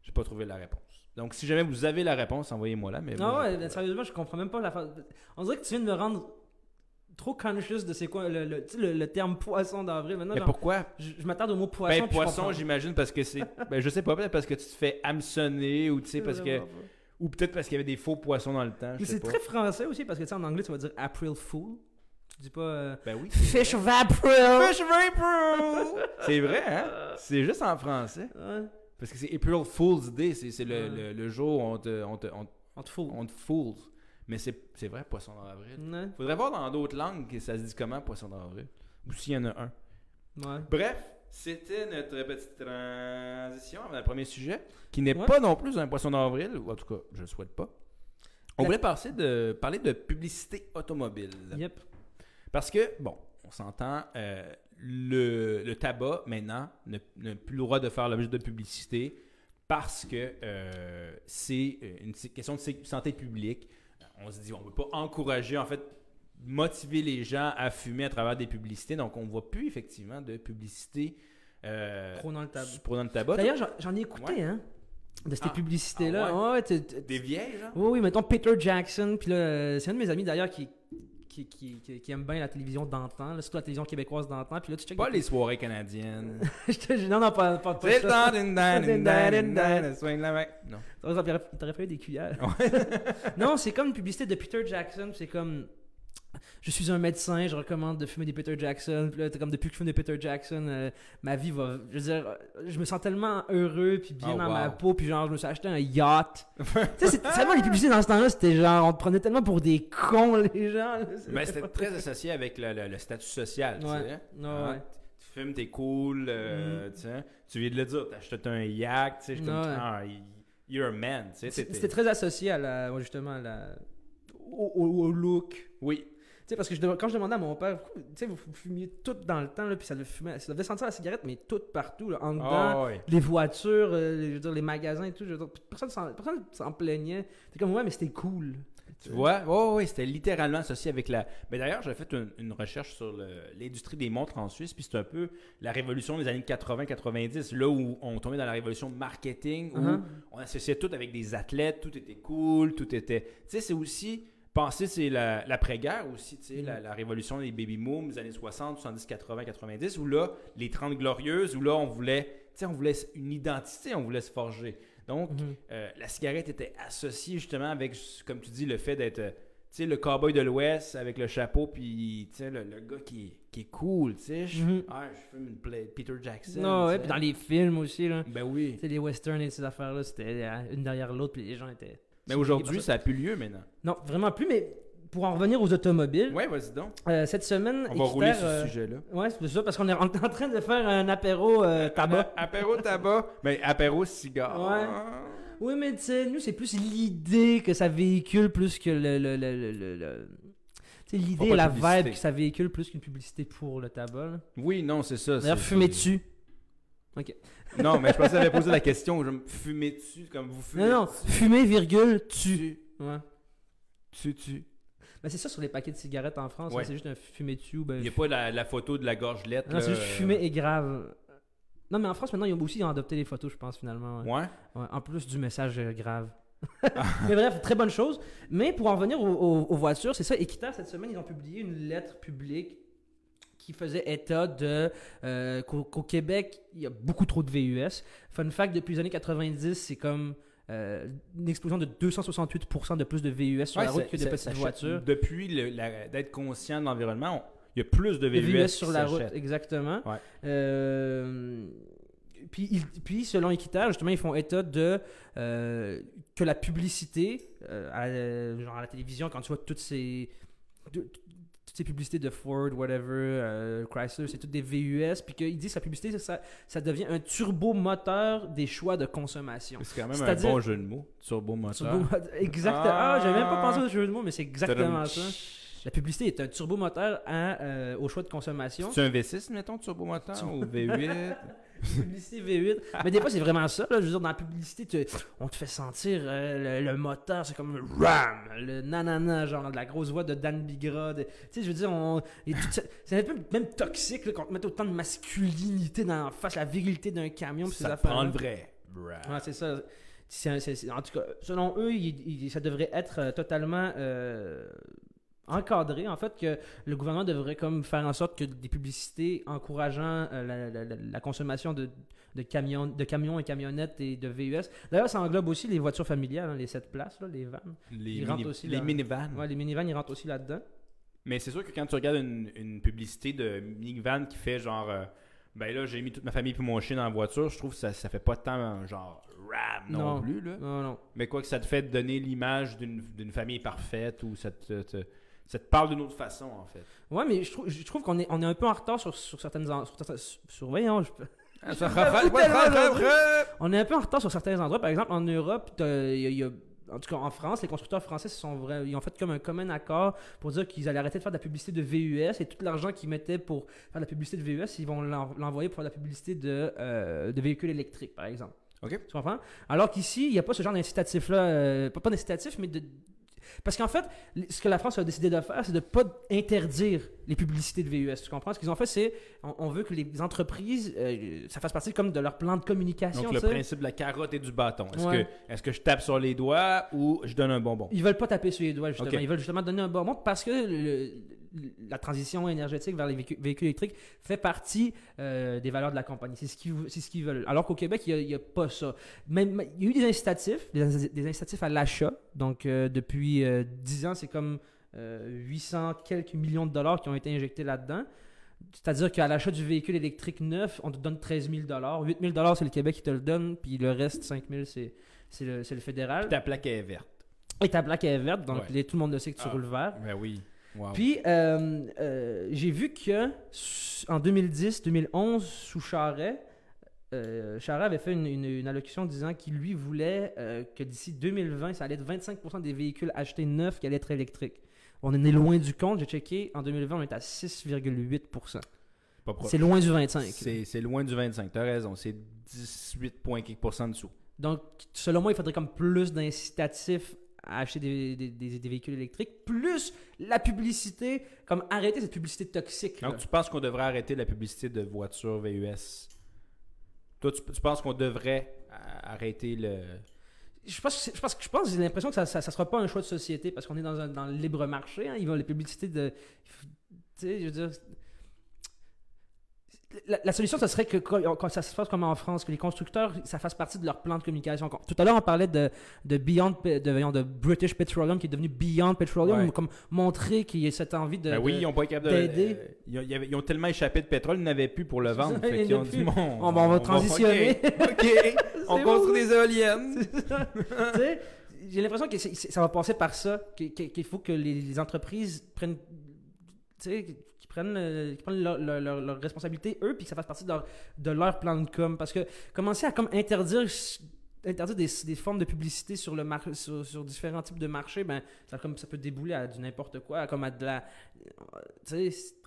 J'ai pas trouvé la réponse. Donc, si jamais vous avez la réponse, envoyez-moi là. Mais Non, ouais, sérieusement, je comprends même pas la On dirait que tu viens de me rendre trop conscious de c'est quoi le, le, le- le terme poisson d'avril. Maintenant, Mais genre, pourquoi? je, je m'attarde au mot poisson. Ben, poisson, j'imagine, parce que c'est. Ben, je sais pas, peut-être parce que tu te fais hameçonner ou tu sais, parce que. Pas. Ou peut-être parce qu'il y avait des faux poissons dans le temps. Mais c'est très français aussi parce que tu sais, en anglais, tu vas dire April Fool. Tu dis pas. euh, Ben oui. Fish of April. Fish of April! C'est vrai, hein? C'est juste en français. Ouais, Parce que c'est April Fool's Day, c'est le, Ouais. le, le jour où on te, on te, on, on te fout. on te fools. Mais c'est vrai, poisson d'avril. Ouais. Faudrait voir dans d'autres langues que ça se dit comment, poisson d'avril. Ou s'il y en a un. Ouais. Bref, c'était notre petite transition avant le premier sujet, qui n'est Ouais. pas non plus un poisson d'avril, ou en tout cas, je ne souhaite pas. On La- voulait passer de, parler de publicité automobile. Yep. Parce que, bon, on s'entend, euh, le, le tabac, maintenant, n'a plus le droit de faire l'objet de publicité parce que euh, c'est une s- question de santé publique. On se dit, on ne veut pas encourager, en fait, motiver les gens à fumer à travers des publicités. Donc, on ne voit plus, effectivement, de publicité euh, le tabac. prenant le tabac. D'ailleurs, j'en- ai écouté, hein, de ces Ah. publicités-là. Ah ouais, t'es- Des vieilles, genre? Oui, oui, mettons Peter Jackson. Puis là, euh, c'est un de mes amis d'ailleurs qui, qui, qui, qui, qui aime bien la télévision d'antan, surtout la télévision québécoise d'antan. Puis là, tu checkes. Pas les soirées canadiennes. Je non, non, pas, pas, pas ça. Non. T'aurais des cuillères. non, c'est comme une publicité de Peter Jackson. C'est comme. Je suis un médecin, je recommande de fumer des Peter Jackson. Puis là, comme depuis que je fume des Peter Jackson, euh, ma vie va. Je veux dire, je me sens tellement heureux, puis bien Oh, dans wow. ma peau, puis genre, je me suis acheté un yacht. tu sais, c'est tellement les publicités dans ce temps-là, c'était genre, on te prenait tellement pour des cons, les gens. là. Mais c'était très associé avec le, le- le statut social, tu Ouais. sais. Ouais, Hein? ouais. Tu fumes, t'es cool, euh, tu sais. Tu viens de le dire, acheté un yacht, tu sais. je suis comme, ah, you're a man, tu sais. C'était très associé à la, justement, à la, au, au- au look. Oui. Tu sais, parce que je, quand je demandais à mon père, tu sais, vous fumiez tout dans le temps, là, puis ça fumer, ça devait sentir la cigarette, mais tout partout, là, en dedans, Ah, les voitures, euh, les, je veux dire, les magasins et tout, je veux dire, personne s'en plaignait. T'es comme, ouais, mais c'était cool. Tu vois? Oh, oui, c'était littéralement associé avec la. Mais d'ailleurs, j'ai fait une, une recherche sur l'industrie des montres en Suisse, puis c'est un peu la révolution des années 80-90, là où on tombait dans la révolution marketing, où Uh-huh. on associait tout avec des athlètes, tout était cool, tout était. Tu sais, c'est aussi. Penser, c'est la- l'après-guerre aussi, tu sais, Mm. la, la révolution des baby booms des années 60, 70, 80, 90, où là, les 30 glorieuses, où là, on voulait, tu sais, on voulait une identité, on voulait se forger. Donc, Mhm. euh, la cigarette était associée justement avec, comme tu dis, le fait d'être, euh, tu sais, le cowboy de l'Ouest avec le chapeau, puis, tu sais, le, le gars qui, est- qui est cool, tu sais. Je Mhm. ah, je fume une Peter Jackson. Non, tu ouais, puis dans les films aussi, là. Ben oui. Tu sais, les westerns et ces affaires-là, c'était euh, une derrière l'autre, puis les gens étaient. Mais aujourd'hui, ça n'a plus lieu maintenant. Non, vraiment plus, mais pour en revenir aux automobiles, Ouais, vas-y donc. euh, cette semaine, On va rouler sur euh, ce sujet-là. Ouais, c'est ça, parce qu'on est en, train de faire un apéro euh, tabac. Apéro tabac. Mais apéro cigare. Ouais. Oui, mais tu sais, nous, c'est plus l'idée que ça véhicule plus que le. le, le, le, le- l'idée et la publicité. vibe que ça véhicule plus qu'une publicité pour le tabac. là. Oui, non, c'est ça. D'ailleurs, fumer dessus. Ok. Non, mais je pensais que j'avais posé la question. Je me fumais dessus comme vous fumez. Non, non, fumer, virgule, tu. Tu. Ouais. Tu, tu. Ben, c'est ça sur les paquets de cigarettes en France, Ouais. là, c'est juste un fumer dessus. Ben, Il n'y a pas la, la photo de la gorgelette. Non, c'est juste euh, fumer est grave. Non, mais en France, maintenant, ils ont aussi adopté les photos, je pense, finalement. ouais. Ouais. Ouais, en plus du message euh, grave. mais bref, très bonne chose. Mais pour en revenir aux, aux- aux voitures, c'est ça, Equita, cette semaine, ils ont publié une lettre publique qui faisait état de euh, qu'au qu'au Québec, il y a beaucoup trop de VUS. Fun fact, depuis les années 90, c'est comme euh, une explosion de 268% de plus de VUS sur Ouais, la route ça- que de ça- petites ça voitures. Depuis le- la- d'être conscient de l'environnement, on- il y a plus de VUS, sur la route, exactement. Ouais. Euh, puis, puis, selon Équiterre, justement, ils font état de euh, que la publicité, euh, à, genre à la télévision, quand tu vois toutes ces, de- toutes ces publicités de Ford, whatever, euh, Chrysler, c'est toutes des VUS, puis qu'ils disent que la publicité, ça, ça devient un turbomoteur des choix de consommation. C'est quand même un bon jeu de mots. Turbo moteur. Turbo- exactement. Ah, j'avais même pas Ah. pensé au jeu de mots, mais c'est exactement ça. La publicité est un turbomoteur à, euh, au choix de consommation. C'est un V6, mettons, turbo moteur ou V8 publicité V8. Mais des fois, c'est vraiment ça. Là. Je veux dire, dans la publicité, tu- on te fait sentir euh, le, le moteur, c'est comme RAM, le nanana, genre de la grosse voix de Dan Bigra. de- Tu sais, je veux dire, on, c'est un peu même toxique qu'on te mette autant de masculinité dans la face, la virilité d'un camion. ces Ça te affaires-là. prend le vrai. Ouais, c'est ça. en tout cas, selon eux, il- il- ça devrait être euh, totalement euh, encadré. En fait, que le gouvernement devrait comme faire en sorte que des publicités encourageant euh, la, la- la- la consommation de, de camions, de camions et camionnettes et de VUS. D'ailleurs, ça englobe aussi les voitures familiales, hein, les 7 places, là, les vannes. Les, Ils mini- aussi les minivans. Ouais, les minivans, ils rentrent aussi là-dedans. Mais c'est sûr que quand tu regardes une, une publicité de minivan qui fait genre, euh, ben là, j'ai mis toute ma famille puis mon chien dans la voiture, je trouve que ça, ça fait pas tant genre ram non, Non. plus. Là. Non, non. Mais quoi que ça te fait donner l'image d'une d'une famille parfaite ou ça te, te- ça te parle d'une autre façon en fait. Ouais, mais je trouve, je trouve qu'on est, on est un peu en retard sur, sur certaines. en- Sur, sur- voyons, je- on est un peu en retard sur certains endroits. Par exemple, en Europe, il y a- y a- en tout cas en France, les constructeurs français se sont vra- ils ont fait comme un commun accord pour dire qu'ils allaient arrêter de faire de la publicité de VUS et tout l'argent qu'ils mettaient pour faire de la publicité de VUS, ils vont l'en- l'envoyer pour faire de la publicité de, euh, de véhicules électriques, par exemple. Ok. Tu comprends? Alors qu'ici, il n'y a pas ce genre d'incitatif-là, euh, pas, pas d'incitatif, mais de. Parce qu'en fait, ce que la France a décidé de faire, c'est de ne pas interdire les publicités de VUS. Tu comprends? Ce qu'ils ont fait, c'est on, on veut que les entreprises, euh, ça fasse partie comme de leur plan de communication. Donc le sais. principe de la carotte et du bâton. Est-ce Ouais. que, est que je tape sur les doigts ou je donne un bonbon? Ils veulent pas taper sur les doigts, justement. Ils veulent justement donner un bon mot parce que le- la transition énergétique vers les véhicules, électriques fait partie euh, des valeurs de la compagnie. C'est ce qu'ils ce veulent. Alors qu'au Québec, il n'y a, pas ça. Même, il y a eu des incitatifs, des, des incitatifs à l'achat. Donc, euh, depuis euh, 10 ans, c'est comme euh, 800 quelques millions de dollars qui ont été injectés là-dedans. C'est-à-dire qu'à l'achat du véhicule électrique neuf, on te donne 13 000 8 000 c'est le Québec qui te le donne, puis le reste, 5 000 c'est c'est le, le fédéral. Ta plaque est verte. Et ta plaque est verte, donc Ouais. les- tout le monde le sait que tu Ah. roules vert. Ben oui. Wow. Puis, euh, euh, j'ai vu que en 2010-2011, sous Charret, euh, Charret avait fait une, une- une allocution disant qu'il lui voulait euh, que d'ici 2020, ça allait être 25% des véhicules achetés neufs qui allaient être électriques. On en est loin du compte. J'ai checké. En 2020, on est à 6,8%. Pas proche. C'est loin du 25. là. C'est c'est loin du 25. T'as raison. C'est 18 points quelque pourcent dessous. Donc, selon moi, il faudrait comme plus d'incitatifs à acheter des, des- des- des véhicules électriques, plus la publicité, comme arrêter cette publicité toxique. là. Donc, tu penses qu'on devrait arrêter la publicité de voitures VUS? Toi, tu, tu penses qu'on devrait euh, arrêter le... Je pense, je pense, je pense, j'ai l'impression que ça, ça, ça sera pas un choix de société parce qu'on est dans, un, dans le libre marché. Hein, ils vont les publicités de, tu sais, je veux dire, la, la solution, ce serait que quand, ça se passe comme en France, que les constructeurs, ça fasse partie de leur plan de communication. Tout à l'heure, on parlait de, de Beyond, de, British Petroleum qui est devenu Beyond Petroleum, Ouais. comme montrer qu'il y a cette envie de. Ben oui, de- ils ont pas été capables de... d'aider. euh, ils, ont, ils ont tellement échappé de pétrole, ils n'avaient plus pour le vendre. ça, Fait ont dit, bon, On va- on va transitionner. OK, on construit des éoliennes. J'ai l'impression que ça va passer par ça, qu'il faut que les, les entreprises prennent, prennent, qu'ils prennent leur, leur, leur- leur responsabilité, eux, puis que ça fasse partie de leur, de leur plan de com. Parce que commencer à comme interdire, interdire des, des formes de publicité sur, le mar- sur, sur différents types de marchés, ben, ça, comme, ça peut débouler à du n'importe quoi, comme à de la...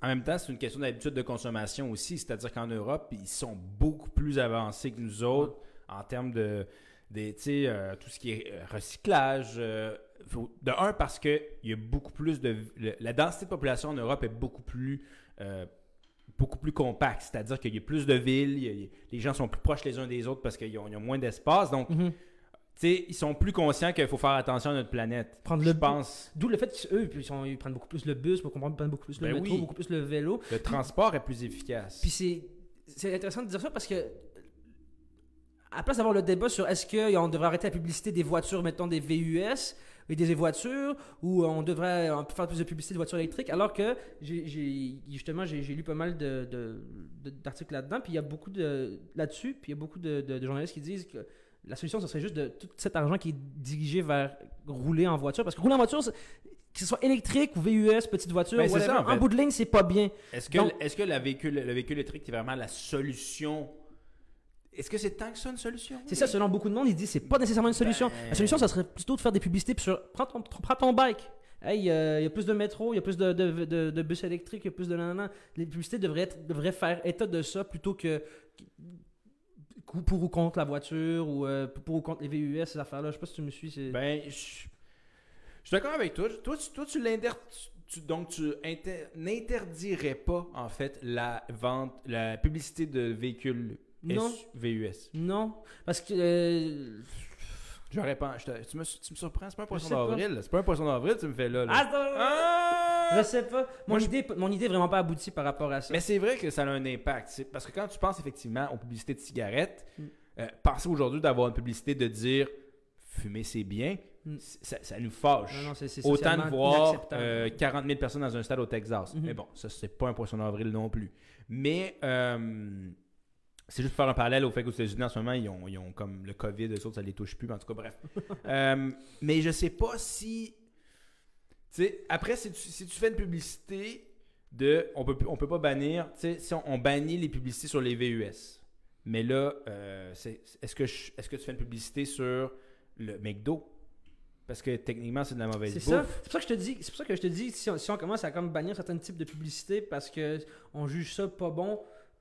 En même temps, c'est une question d'habitude de consommation aussi. C'est-à-dire qu'en Europe, ils sont beaucoup plus avancés que nous autres en termes de des, euh, tout ce qui est euh, recyclage. euh, faut- de un, parce que il y a beaucoup plus de. le- la densité de population en Europe est beaucoup plus. euh, beaucoup plus compacte, c'est-à-dire qu'il y a plus de villes, il y a- il y a- les gens sont plus proches les uns des autres parce qu'ils ont, ont moins d'espace. Donc, tu sais, ils sont plus conscients qu'il faut faire attention à notre planète. Prendre Je le pense D'où le fait qu'eux, ils, prennent beaucoup plus le bus, ils prennent beaucoup plus le Ben métro, oui. beaucoup plus le vélo. le transport est plus efficace. Puis c'est, c'est intéressant de dire ça parce que, à la place d'avoir le débat sur est-ce qu'on devrait arrêter la publicité des voitures, mettons des VUS et des voitures, on devrait on peut faire plus de publicité de voitures électriques, alors que j'ai, justement j'ai, lu pas mal de, d'articles là-dedans, puis il y a beaucoup de là-dessus, puis il y a beaucoup de, de- de journalistes qui disent que la solution, ce serait juste de tout cet argent qui est dirigé vers rouler en voiture, parce que rouler en voiture, que ce soit électrique ou VUS, petite voiture, Ben, c'est whatever, ça, en en, fait. bout de ligne, c'est pas bien. Est-ce que, Donc- est-ce que la véhicule, le véhicule électrique est vraiment la solution Est-ce que c'est tant que ça une solution? C'est ça, selon beaucoup de monde, ils disent que c'est pas nécessairement une solution. Ben- La solution, ça serait plutôt de faire des publicités sur prends ton, prends ton bike. Hey, euh, il y a plus de métro, il y a plus de, de, de- de bus électriques, il y a plus de nanana. Les publicités devraient, être- devraient faire état de ça plutôt que pour ou contre la voiture ou euh, pour ou contre les VUS, ces affaires-là. Je sais pas si tu me suis. Ben, je je suis d'accord avec toi. Toi, tu, toi, tu donc tu inter- n'interdirais pas en fait la vente, la publicité de véhicules Non. VUS. Non, parce que. euh, J'aurais pas. je te- tu, me, tu me surprends, c'est pas un poisson d'avril. C'est pas un poisson d'avril, tu me fais là. là. Attends! Ah! Je sais pas. Mon, Moi, je- idée, mon idée est vraiment pas aboutie par rapport à ça. Mais c'est vrai que ça a un impact. Parce que quand tu penses effectivement aux publicités de cigarettes, Mm. euh, pensez aujourd'hui d'avoir une publicité de dire fumer c'est bien, Mm. ça, ça nous fâche. Non, non, Autant de voir inacceptable. euh, 40 000 personnes dans un stade au Texas. Mhm. Mais bon, ça, c'est pas un poisson d'avril non plus. Mais euh, c'est juste pour faire un parallèle au fait qu'aux États-Unis, en ce moment, ils ont, ils ont comme le COVID, eux autres, ça les touche plus. mais En tout cas, bref. Euh, mais je sais pas si. Tu sais, après, si tu, si tu fais une publicité de. On peut, on peut pas bannir. Tu sais, si on, on bannit les publicités sur les VUS. Mais là, euh, est-ce que, est-ce que tu fais une publicité sur le McDo? Parce que techniquement, c'est de la mauvaise C'est bouffe. ça. C'est pour ça que je te dis, c'est pour ça que je te dis si on, si on commence à comme bannir certains types de publicités parce que on juge ça pas bon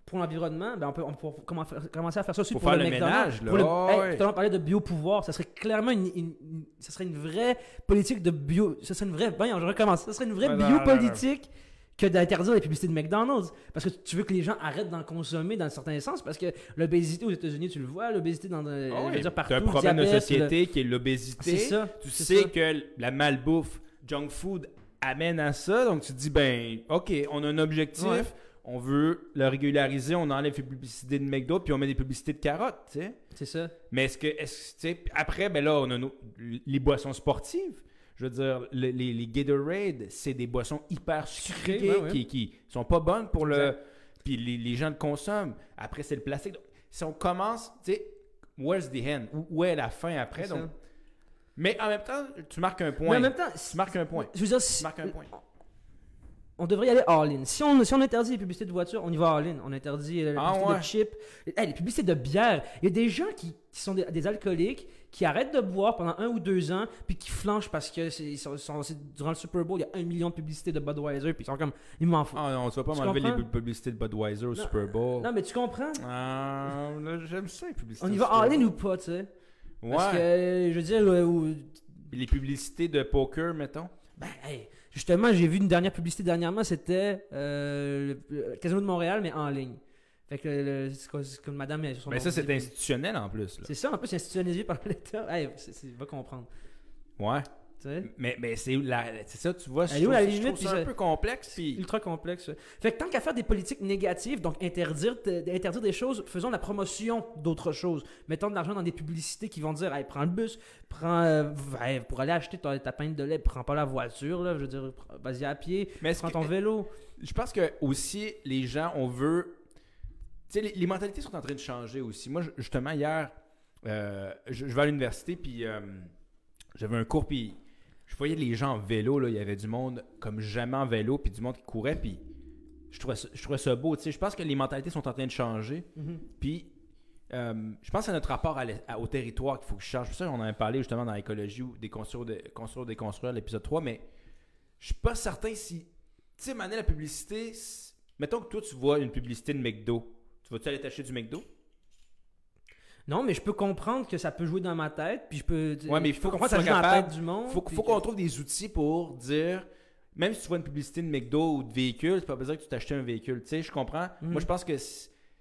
pour l'environnement, ben on peut, on commencer à faire ça aussi Faut pour faire le, le ménage, là. Pour le- Ouais, hey, tout à l'heure, on parlait de biopouvoir, ça serait clairement une, une- une- ça serait une vraie politique de bio, ça serait une vraie, ben, je recommence, ça serait une vraie non, non, non, biopolitique que d'interdire les publicités de McDonald's parce que tu veux que les gens arrêtent d'en consommer dans un certain sens parce que l'obésité aux États-Unis, tu le vois, l'obésité dans, euh, Ah je oui. veux dire partout, T'as un problème de société qui est le- l'obésité. c'est ça. Tu c'est sais ça. que la malbouffe, junk food, amène à ça. Donc tu te dis, ben, OK, on a un objectif. Ouais. On veut le régulariser. On enlève les publicités de McDo puis on met des publicités de carottes, tu sais. C'est ça. Mais est-ce que, après, ben là, on a nos- les boissons sportives. Je veux dire, le- les, les Gatorade, c'est des boissons hyper sucrées qui, qui sont pas bonnes pour le. Exact. Puis les, les gens le consomment. Après, c'est le plastique. Donc, si on commence, tu sais, where's the end? Où, où est la fin après? Donc, mais en même temps, tu marques un Mais point. en même temps, Tu marques un point. je veux dire, Tu marques un point. On devrait y aller all-in. Si on, si on interdit les publicités de voitures, on y va all-in. On interdit euh, les Ah publicités ouais. de chips. Hey, les publicités de bière. Il y a des gens qui, qui sont des, des alcooliques qui arrêtent de boire pendant un ou deux ans puis qui flanchent parce que c'est, ils sont- durant le Super Bowl, il y a un million de publicités de Budweiser puis ils sont comme, ils m'en foutent. Ah non, tu vas pas m'enlever les publicités de Budweiser au Super Bowl. Non, mais tu comprends? Ah, là, j'aime ça, les publicités. On y va all-in ou pas, tu sais? Ouais. Parce que, je veux dire, euh, Les publicités de poker, mettons? Ben, hey, justement, j'ai vu une dernière publicité dernièrement, c'était euh, le, Casino de Montréal, mais en ligne. Fait que le- c'est comme madame. elle, sur Mais son ça, c'est institutionnel en plus. Là. C'est ça, en plus, c'est institutionnalisé par l'État. Hey, va comprendre. Ouais. Mais, mais c'est c'est ça, tu vois, je Elle est où trouve, la je limite, trouve puis ça un peu complexe. Puis... Ultra complexe. Fait que tant qu'à faire des politiques négatives, donc interdire, interdire des choses, faisons la promotion d'autres choses. Mettons de l'argent dans des publicités qui vont dire hey, prends le bus, prends, euh, pour aller acheter ta, ta pinte de lait, prends pas la voiture, là, je veux dire, vas-y à pied, Mais prends que- ton vélo. Je pense que aussi, les gens, on veut. Tu sais, les, les mentalités sont en train de changer aussi. Moi, justement, hier, euh, je, je vais à l'université, puis euh, j'avais un cours, puis voyais les gens en vélo, là. Il y avait du monde comme jamais en vélo, puis du monde qui courait, puis je trouvais ça, je trouvais ça beau. Je pense que les mentalités sont en train de changer. Mhm. Puis, euh, je pense à notre rapport à l'e- à- au territoire qu'il faut que je change. Pour ça, on en a parlé justement dans l'écologie ou des construire, de, construire, déconstruire, l'épisode 3, mais je suis pas certain si. Tu sais, Mané, la publicité, mettons que toi, tu vois une publicité de McDo. Tu vas-tu aller t'acheter du McDo? Non, mais je peux comprendre que ça peut jouer dans ma tête, puis je peux. Ouais, mais il faut comprendre que ça joue dans la tête du monde. Faut, qu'on trouve des outils pour dire. Même si tu vois une publicité de McDo ou de véhicule, c'est pas besoin que tu t'achètes un véhicule. Tu sais, je comprends. Mhm. Moi, je pense que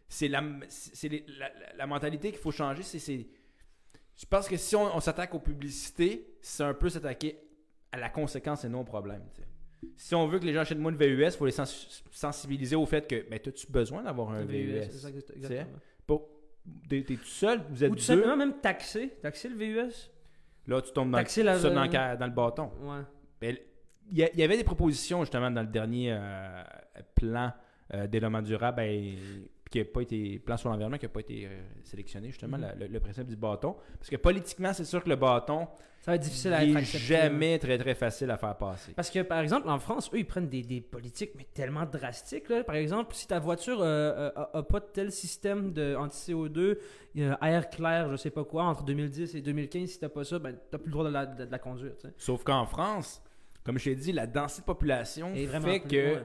c'est la, les- la, la- mentalité qu'il faut changer. C'est, je pense que si on, on s'attaque aux publicités, c'est un peu s'attaquer à la conséquence et non au problème. Si on veut que les gens achètent moins de VUS, il faut les sens- sensibiliser au fait que ben, as-tu besoin d'avoir un VUS, VUS? c'est ça, Tu sais? exactement. T'es tout seul, vous êtes Ou deux, tout simplement même taxer. Taxer le VUS. là tu tombes dans, taxer le, la- ça dans, le ca- dans le bâton. Ouais. Il y, avait des propositions justement dans le dernier euh, plan euh, développement durable ben, qui n'a pas été plan sur l'environnement qui n'a pas été euh, sélectionné justement la- le, le principe du bâton parce que politiquement c'est sûr que le bâton Ça va être difficile à être accepté. jamais très très facile à faire passer. Parce que, par exemple, en France, eux, ils prennent des, des politiques, mais tellement drastiques. Là. Par exemple, si ta voiture euh, euh, a, a pas de tel système de anti-CO2, euh, air clair, je sais pas quoi, entre 2010 et 2015, si t'as pas ça, ben, t'as plus le droit de la, de, de la conduire. Sauf qu'en France, comme je t'ai dit, la densité de population Et fait que ouais.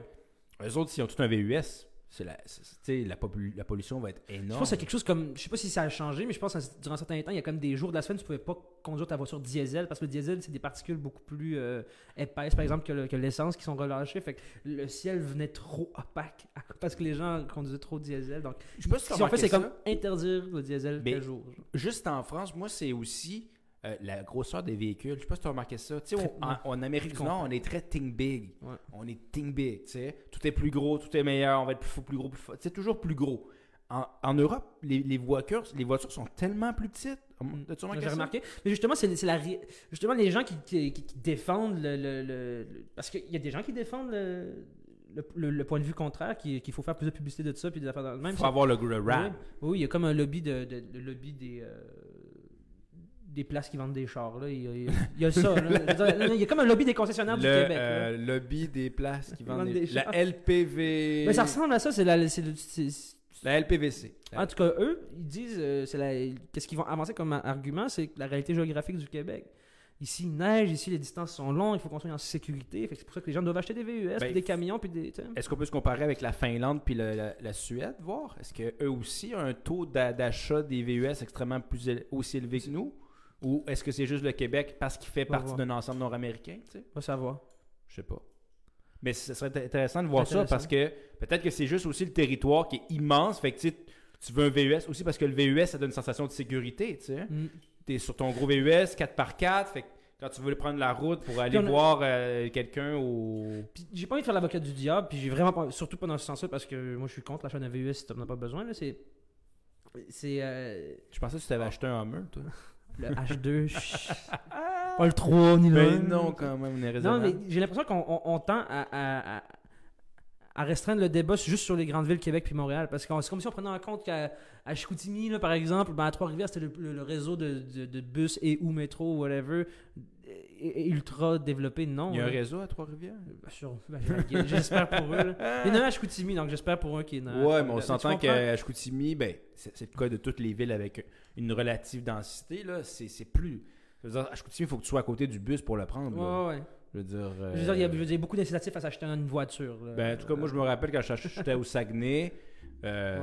eux autres s'ils ont tout un VUS, la, c'est- c'est- tu sais, la, popul- la pollution va être énorme. Je pense que c'est quelque chose comme. Je sais pas si ça a changé, mais je pense que durant certains temps, il y a comme des jours de la semaine, tu pouvais pas conduire ta voiture diesel parce que le diesel, c'est des particules beaucoup plus euh, épaisses, par exemple, que, le- que l'essence qui sont relâchées. Fait que le ciel venait trop opaque parce que les gens conduisaient trop de diesel. Donc, je sais pas si ont fait, c'est ça? comme interdire le diesel Mais- jour. juste en France, moi, c'est aussi euh, la grosseur des véhicules. Je sais pas si tu as remarqué ça. Tu sais, on- en, en Amérique du Nord, on est très think big. Ouais. On est think big, tu sais. Tout est plus gros, tout est meilleur, on va être plus, plus gros, plus fort. C'est toujours plus gros. En, en Europe, les, les voitures, les voitures sont tellement plus petites. Mm. As-tu remarqué J'ai remarqué. Mais justement, c'est la justement les gens qui, qui- qui- qui défendent le, le- le- le- parce qu'il y a des gens qui défendent le, le- le- le point de vue contraire, qui- qu'il faut faire plus de publicité de ça puis des affaires dans le même. faut avoir le, le Oui, rap. Oui, il y a comme un lobby de, lobby des euh, des places qui vendent des chars là. Il y a, il y ça. là. Il y a comme un lobby des concessionnaires du Le Québec. là. euh, lobby des places qui vendent des, des La chars. LPV. Mais ça ressemble à ça. C'est la, c'est le- c'est- La LPVC. En tout cas, eux, ils disent, euh, c'est la- qu'est-ce qu'ils vont avancer comme argument, c'est que la réalité géographique du Québec. Ici, il neige, ici, les distances sont longues, il faut construire en sécurité. Fait que c'est pour ça que les gens doivent acheter des VUS, Ben, puis des camions, puis des. Est-ce qu'on peut se comparer avec la Finlande puis le- la, la Suède, voir? Est-ce qu'eux aussi ont un taux d'a- d'achat des VUS extrêmement plus éle- aussi élevé que nous? Ou est-ce que c'est juste le Québec parce qu'il fait partie d'un ensemble nord-américain? tu sais? On va savoir. Je sais pas. Mais ce serait int- intéressant de voir ça parce que peut-être que c'est juste aussi le territoire qui est immense. Fait que tu sais, tu veux un VUS aussi parce que le VUS, ça donne une sensation de sécurité. Tu sais. Mm. es sur ton gros VUS 4x4. Fait que quand tu veux prendre la route pour aller a- voir euh, quelqu'un. Puis j'ai pas envie de faire l'avocat du diable, puis j'ai vraiment pas, surtout pas dans ce sens-là, parce que moi je suis contre l'achat d'un VUS si t'en as pas besoin. là. C'est. C'est. euh, Je pensais que tu t'avais acheté un Hummer, toi. Le H2. chut. pas le 3 ni le. Mais Ben non, quand même, on est Non, raisonnable. mais j'ai l'impression qu'on on- on tend à, à- à- à restreindre le débat juste sur les grandes villes, Québec puis Montréal. Parce que c'est comme si on prenait en compte qu'à à Chicoutimi, là, par exemple, ben, à Trois-Rivières, c'était le, le- le réseau de, de- de bus et ou métro, whatever, ultra développé. Non. Il y a un là. réseau à Trois-Rivières? Sûr. Ben, j'espère pour eux. là. Il y en a un à Chicoutimi, donc j'espère pour eux qu'il y en a. Ouais, mais on s'entend qu'à Chicoutimi, ben, c'est le cas de toutes les villes avec une relative densité. là. C'est c'est plus. Je veux dire, à Chicoutimi, il faut que tu sois à côté du bus pour le prendre. là. Ouais, ouais. Je veux dire. Je veux dire, il y a, euh, je veux dire, beaucoup d'incitatifs à s'acheter une voiture. là. Ben, en tout cas, moi, je me rappelle quand j'étais au Saguenay, euh,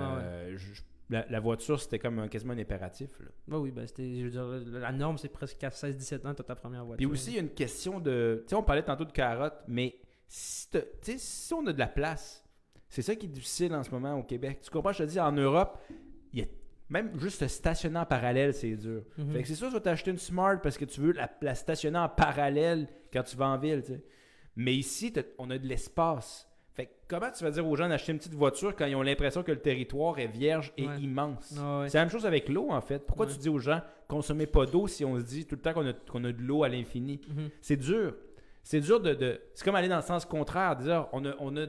Ouais, je- la, la voiture, c'était comme un- quasiment un impératif. là. Oui, ben, c'était, je veux dire, la norme, c'est presque à 16-17 ans, tu as ta première voiture. Puis aussi, il y a une question de. Tu sais, on parlait tantôt de carottes, mais si, si on a de la place, c'est ça qui est difficile en ce moment au Québec. Tu comprends? Je te dis, en Europe, il y a même juste stationner en parallèle, c'est dur. Mhm. Fait que c'est sûr, tu vas t'acheter une Smart parce que tu veux la, la stationner en parallèle quand tu vas en ville, tu sais. Mais ici, on a de l'espace. Fait que comment tu vas dire aux gens d'acheter une petite voiture quand ils ont l'impression que le territoire est vierge et Ouais. immense? Ah ouais. C'est la même chose avec l'eau, en fait. Pourquoi Ouais. tu dis aux gens, consommez pas d'eau si on se dit tout le temps qu'on a, de l'eau à l'infini? Mhm. C'est dur. C'est dur de. de- c'est comme aller dans le sens contraire, dire on a, on a,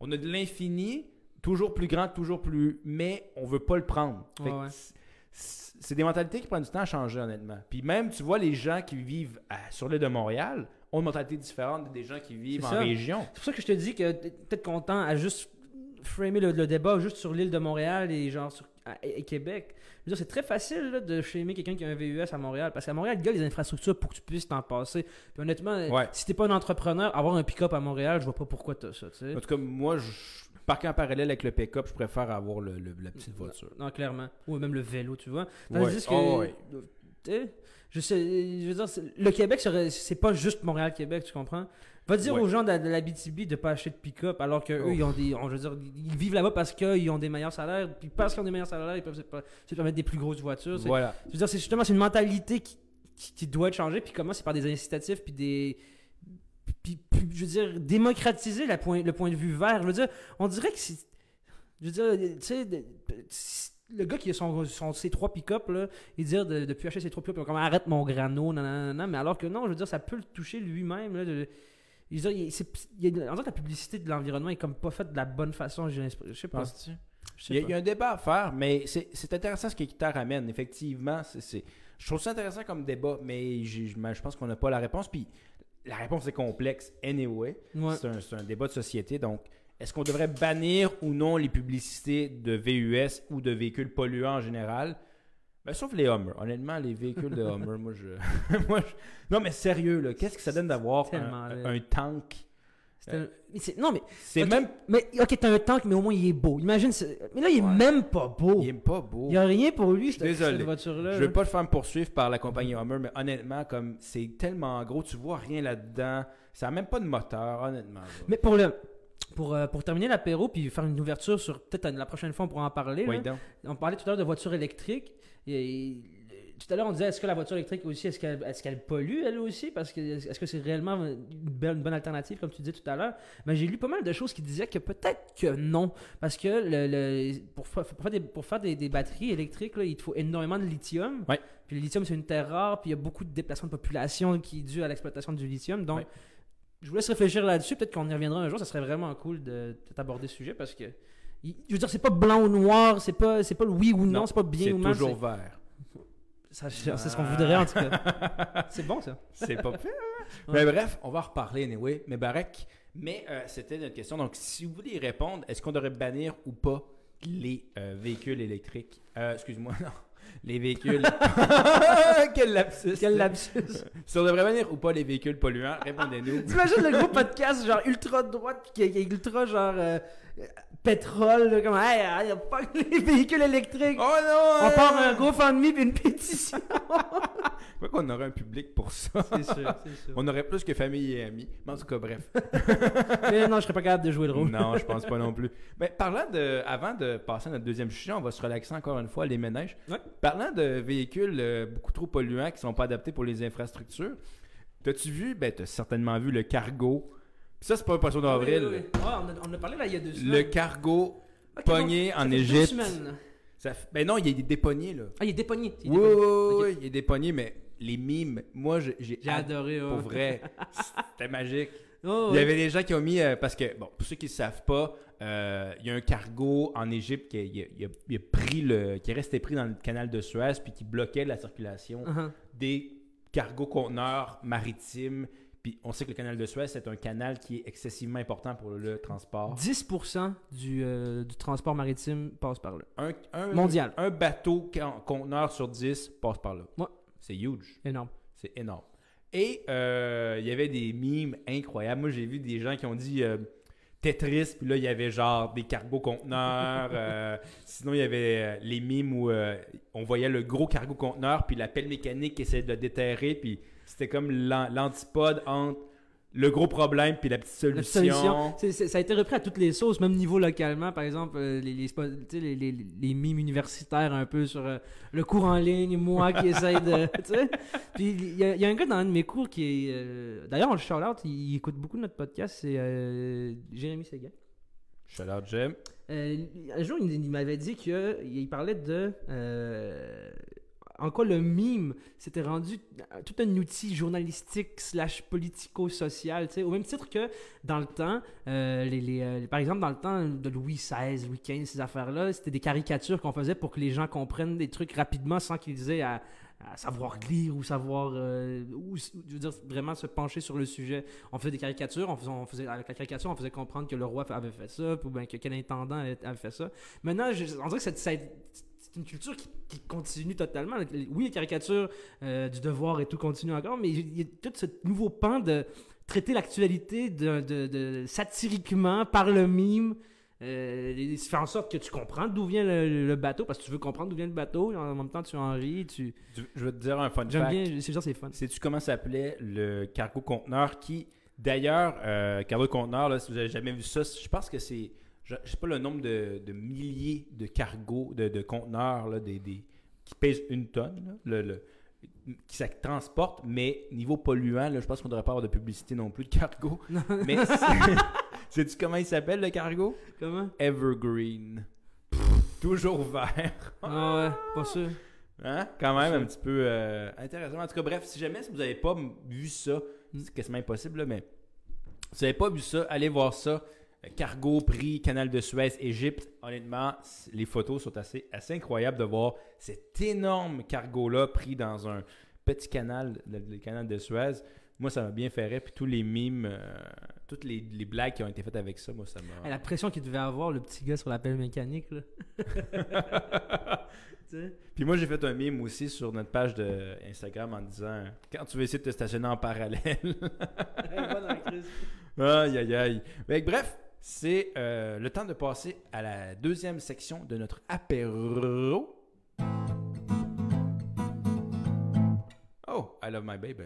on a de l'infini, toujours plus grand, toujours plus. Mais on veut pas le prendre. C'est- C'est des mentalités qui prennent du temps à changer, honnêtement. Puis même, tu vois, les gens qui vivent à- sur l'île de Montréal ont une mentalité différente des gens qui vivent en ça. région. C'est pour ça que je te dis que peut-être content à juste framer le, le débat juste sur l'île de Montréal et genre sur à- et, Québec. Je veux dire, c'est très facile là, de shamer quelqu'un qui a un VUS à Montréal parce qu'à Montréal, il y a les infrastructures pour que tu puisses t'en passer. Puis honnêtement, Ouais. si t'es pas un entrepreneur, avoir un pick-up à Montréal, je vois pas pourquoi t'as ça, tu sais. En tout cas, moi, je parquer en parallèle avec le pick-up, je préfère avoir le- le- la petite voiture. Non, clairement. Ou même le vélo, tu vois. Ouais. Tandis que. Ah ouais. Je, sais, je veux dire, le Québec, c'est pas juste Montréal-Québec, tu comprends? Va dire Ouais. aux gens de, de la BTB de pas acheter de pick-up alors qu'eux, Oh. ils ont des. on- je veux dire, ils vivent là-bas parce qu'ils ont des meilleurs salaires. Puis parce qu'ils ont des meilleurs salaires, ils peuvent se, permettre des plus grosses voitures. Voilà. Je veux dire, c'est justement c'est une mentalité qui, qui, qui doit être changée. Puis comment c'est par des incitatifs, puis des. Puis, puis, je veux dire, démocratiser la point, le point de vue vert. Je veux dire, on dirait que c'est. Je veux dire, tu sais, le gars qui a son, son, ses trois pick-up, là, il dire de, de plus acheter ses trois pick-up, comme arrête mon grano, nanana, mais alors que non, je veux dire, ça peut le toucher lui-même. Là, de- dire, il- il que la publicité de l'environnement est comme pas faite de la bonne façon. Je sais pas. Penses-tu? Je sais Il y, a, pas. il y a un débat à faire, mais c'est c'est intéressant ce que Guitar amène. Effectivement, c'est- je trouve ça intéressant comme débat, mais je pense qu'on n'a pas la réponse. Puis la réponse est complexe, anyway. Ouais. C'est un, c'est un débat de société. Donc, est-ce qu'on devrait bannir ou non les publicités de VUS ou de véhicules polluants en général? Ben, sauf les Hummer. Honnêtement, les véhicules de Hummer, moi je... moi, je- Non, mais sérieux, là, qu'est-ce que ça donne d'avoir un, tank? Un- c'est- Non, mais C'est Ok, même... Mais ok, t'as un tank, mais au moins il est beau. Imagine, mais là il est Ouais. même pas beau. Il est pas beau. Il y a rien pour lui, cette, Désolé. cette voiture-là. Je veux pas le faire me poursuivre par la compagnie Hummer, mais honnêtement, comme c'est tellement gros, tu vois rien là-dedans. Ça a même pas de moteur, honnêtement. là. Mais pour le. Pour, euh, pour terminer l'apéro puis faire une ouverture sur peut-être la prochaine fois on pourra en parler. Oui, là. On parlait tout à l'heure de voitures électriques. Et, tout à l'heure, on disait est-ce que la voiture électrique aussi, est-ce qu'elle est pollue elle aussi? Parce que est-ce que c'est réellement une bonne, une bonne alternative, comme tu disais tout à l'heure? Mais j'ai lu pas mal de choses qui disaient que peut-être que non. Parce que le, le- pour, fa- pour faire, des, pour faire des, des batteries électriques, là, il te faut énormément de lithium. Ouais. Puis le lithium, c'est une terre rare, puis il y a beaucoup de déplacements de population qui est dû à l'exploitation du lithium. Donc, Ouais. Je vous laisse réfléchir là-dessus. Peut-être qu'on y reviendra un jour. Ça serait vraiment cool de, de t'aborder ce sujet parce que. Je veux dire, c'est pas blanc ou noir, c'est pas, c'est pas le oui ou non, Non, c'est pas bien C'est ou mal. toujours vert. C'est c'est ce qu'on voudrait en tout cas. C'est bon ça. C'est pas fait. hein? Mais bref, on va en reparler anyway. Mais Barek, mais euh, c'était notre question. Donc, si vous voulez y répondre, est-ce qu'on devrait bannir ou pas les euh, véhicules électriques? Euh, Excuse-moi, non. Les véhicules. Quel lapsus. Quel lapsus. Si on devrait bannir ou pas les véhicules polluants, répondez-nous. T'imagines le gros podcast genre ultra droite qui est ultra genre euh, pétrole, là, comme hey, hey, pas les véhicules électriques. Oh non! On part un GoFundMe puis une pétition. Pourquoi qu'on aurait un public pour ça? C'est sûr, c'est sûr. On aurait plus que famille et amis. Mais en tout cas, bref. Mais non, je serais pas capable de jouer le rôle. Non, je pense pas non plus. Mais parlant de. Avant de passer à notre deuxième sujet, on va se relaxer encore une fois, les ménages. Ouais. Parlant de véhicules euh, beaucoup trop polluants qui sont pas adaptés pour les infrastructures, t'as-tu vu, ben t'as certainement vu le cargo. Puis ça, c'est pas un poisson d'avril. Oui, oui, oui. Ouais, on, a, on a parlé là il y a deux Le semaines. cargo Ok, pogné donc, ça en fait deux Égypte. semaines. Ça Ben non, il est dépogné, là. Ah, il est dépogné. Il est Oui, dépogné. oui, Ok. oui, il est dépogné, mais les mimes, moi, j'ai j'ai J'ai ad- adoré. Pour ouais. vrai, c'était magique. Oh, Il y avait des gens qui ont mis, euh, parce que, bon, pour ceux qui ne savent pas, euh, il y a un cargo en Égypte qui a, il a- il a- il a pris le, qui est resté pris dans le canal de Suez puis qui bloquait la circulation Uh-huh. des cargos conteneurs maritimes. Puis on sait que le canal de Suez, c'est un canal qui est excessivement important pour le transport. 10% du, euh, du transport maritime passe par là. Un, un- Mondial. Un bateau con- conteneur sur 10 passe par là. Ouais. C'est huge. Énorme. C'est énorme. Et euh, il y avait des mimes incroyables. Moi, j'ai vu des gens qui ont dit euh, Tetris, puis là, il y avait genre des cargos conteneurs. euh, sinon, il y avait les mimes où on voyait le gros cargo conteneur, puis la pelle mécanique qui essayait de le déterrer, puis c'était comme l'an- l'antipode entre le gros problème puis la petite La solution. solution. C'est- c'est- ça a été repris à toutes les sauces, même niveau localement. Par exemple, euh, les, les, les, mimes universitaires un peu sur euh, le cours en ligne, moi qui essaye de. Puis il y, a- il y a un gars dans un de mes cours qui est. euh, D'ailleurs, on le shout out, il, il écoute beaucoup notre podcast, c'est Jérémy Séguin. Shout out. Euh, un jour, il, il m'avait dit qu'il il parlait de. Euh, en quoi le mime s'était rendu tout un outil journalistique slash politico-social, au même titre que dans le temps, euh, les, les, euh, par exemple dans le temps de Louis XVI, Louis XV, ces affaires-là, c'était des caricatures qu'on faisait pour que les gens comprennent des trucs rapidement sans qu'ils aient à, savoir lire ou savoir, euh, ou, dire, vraiment se pencher sur le sujet. On faisait des caricatures, on faisait, on faisait, avec la caricature, on faisait comprendre que le roi avait fait ça, ou bien que quel intendant avait fait ça. Maintenant, je, on dirait que c'est, c'est- c'est une culture qui, qui continue totalement. Oui, les caricatures euh, du devoir et tout continue encore, mais il y a tout ce nouveau pan de traiter l'actualité de, de- de- satiriquement par le mime. Euh, faire en sorte que tu comprends d'où vient le, le bateau, parce que tu veux comprendre d'où vient le bateau, et en même temps tu en ris, tu... Je vais te dire un fun J'aime bien, c'est sûr c'est fun. Sais-tu comment s'appelait le cargo conteneur qui, d'ailleurs, euh, cargo conteneur, là, si vous avez jamais vu ça, je pense que c'est, je, je sais pas le nombre de, de milliers de cargos, de, de conteneurs, là, des, des- qui pèsent une tonne, là, le, le- qui ça transporte, mais niveau polluant, là, je pense qu'on ne devrait pas avoir de publicité non plus de cargo. mais c'est- sais-tu comment il s'appelle le cargo? Comment? Evergreen. Toujours vert. Ah ouais, pas sûr. Hein? Quand même, un petit peu euh, intéressant. En tout cas, bref, si jamais si vous n'avez pas vu ça, c'est quasiment impossible, là, mais si vous n'avez pas vu ça, allez voir ça. Cargo, prix, canal de Suez, Égypte. Honnêtement, les photos sont assez, assez incroyables de voir cet énorme cargo-là pris dans un petit canal, le, le canal de Suez. Moi, ça m'a bien fait rire. Puis tous les mimes, euh, toutes les, les blagues qui ont été faites avec ça, moi, ça m'a. Ah, La pression qu'il devait avoir, le petit gars sur la pelle mécanique, là. Puis moi, j'ai fait un mime aussi sur notre page de Instagram en disant quand tu veux essayer de te stationner en parallèle. Aïe, aïe, aïe. Mais bref, c'est euh, le temps de passer à la deuxième section de notre apéro. Oh, I love my baby.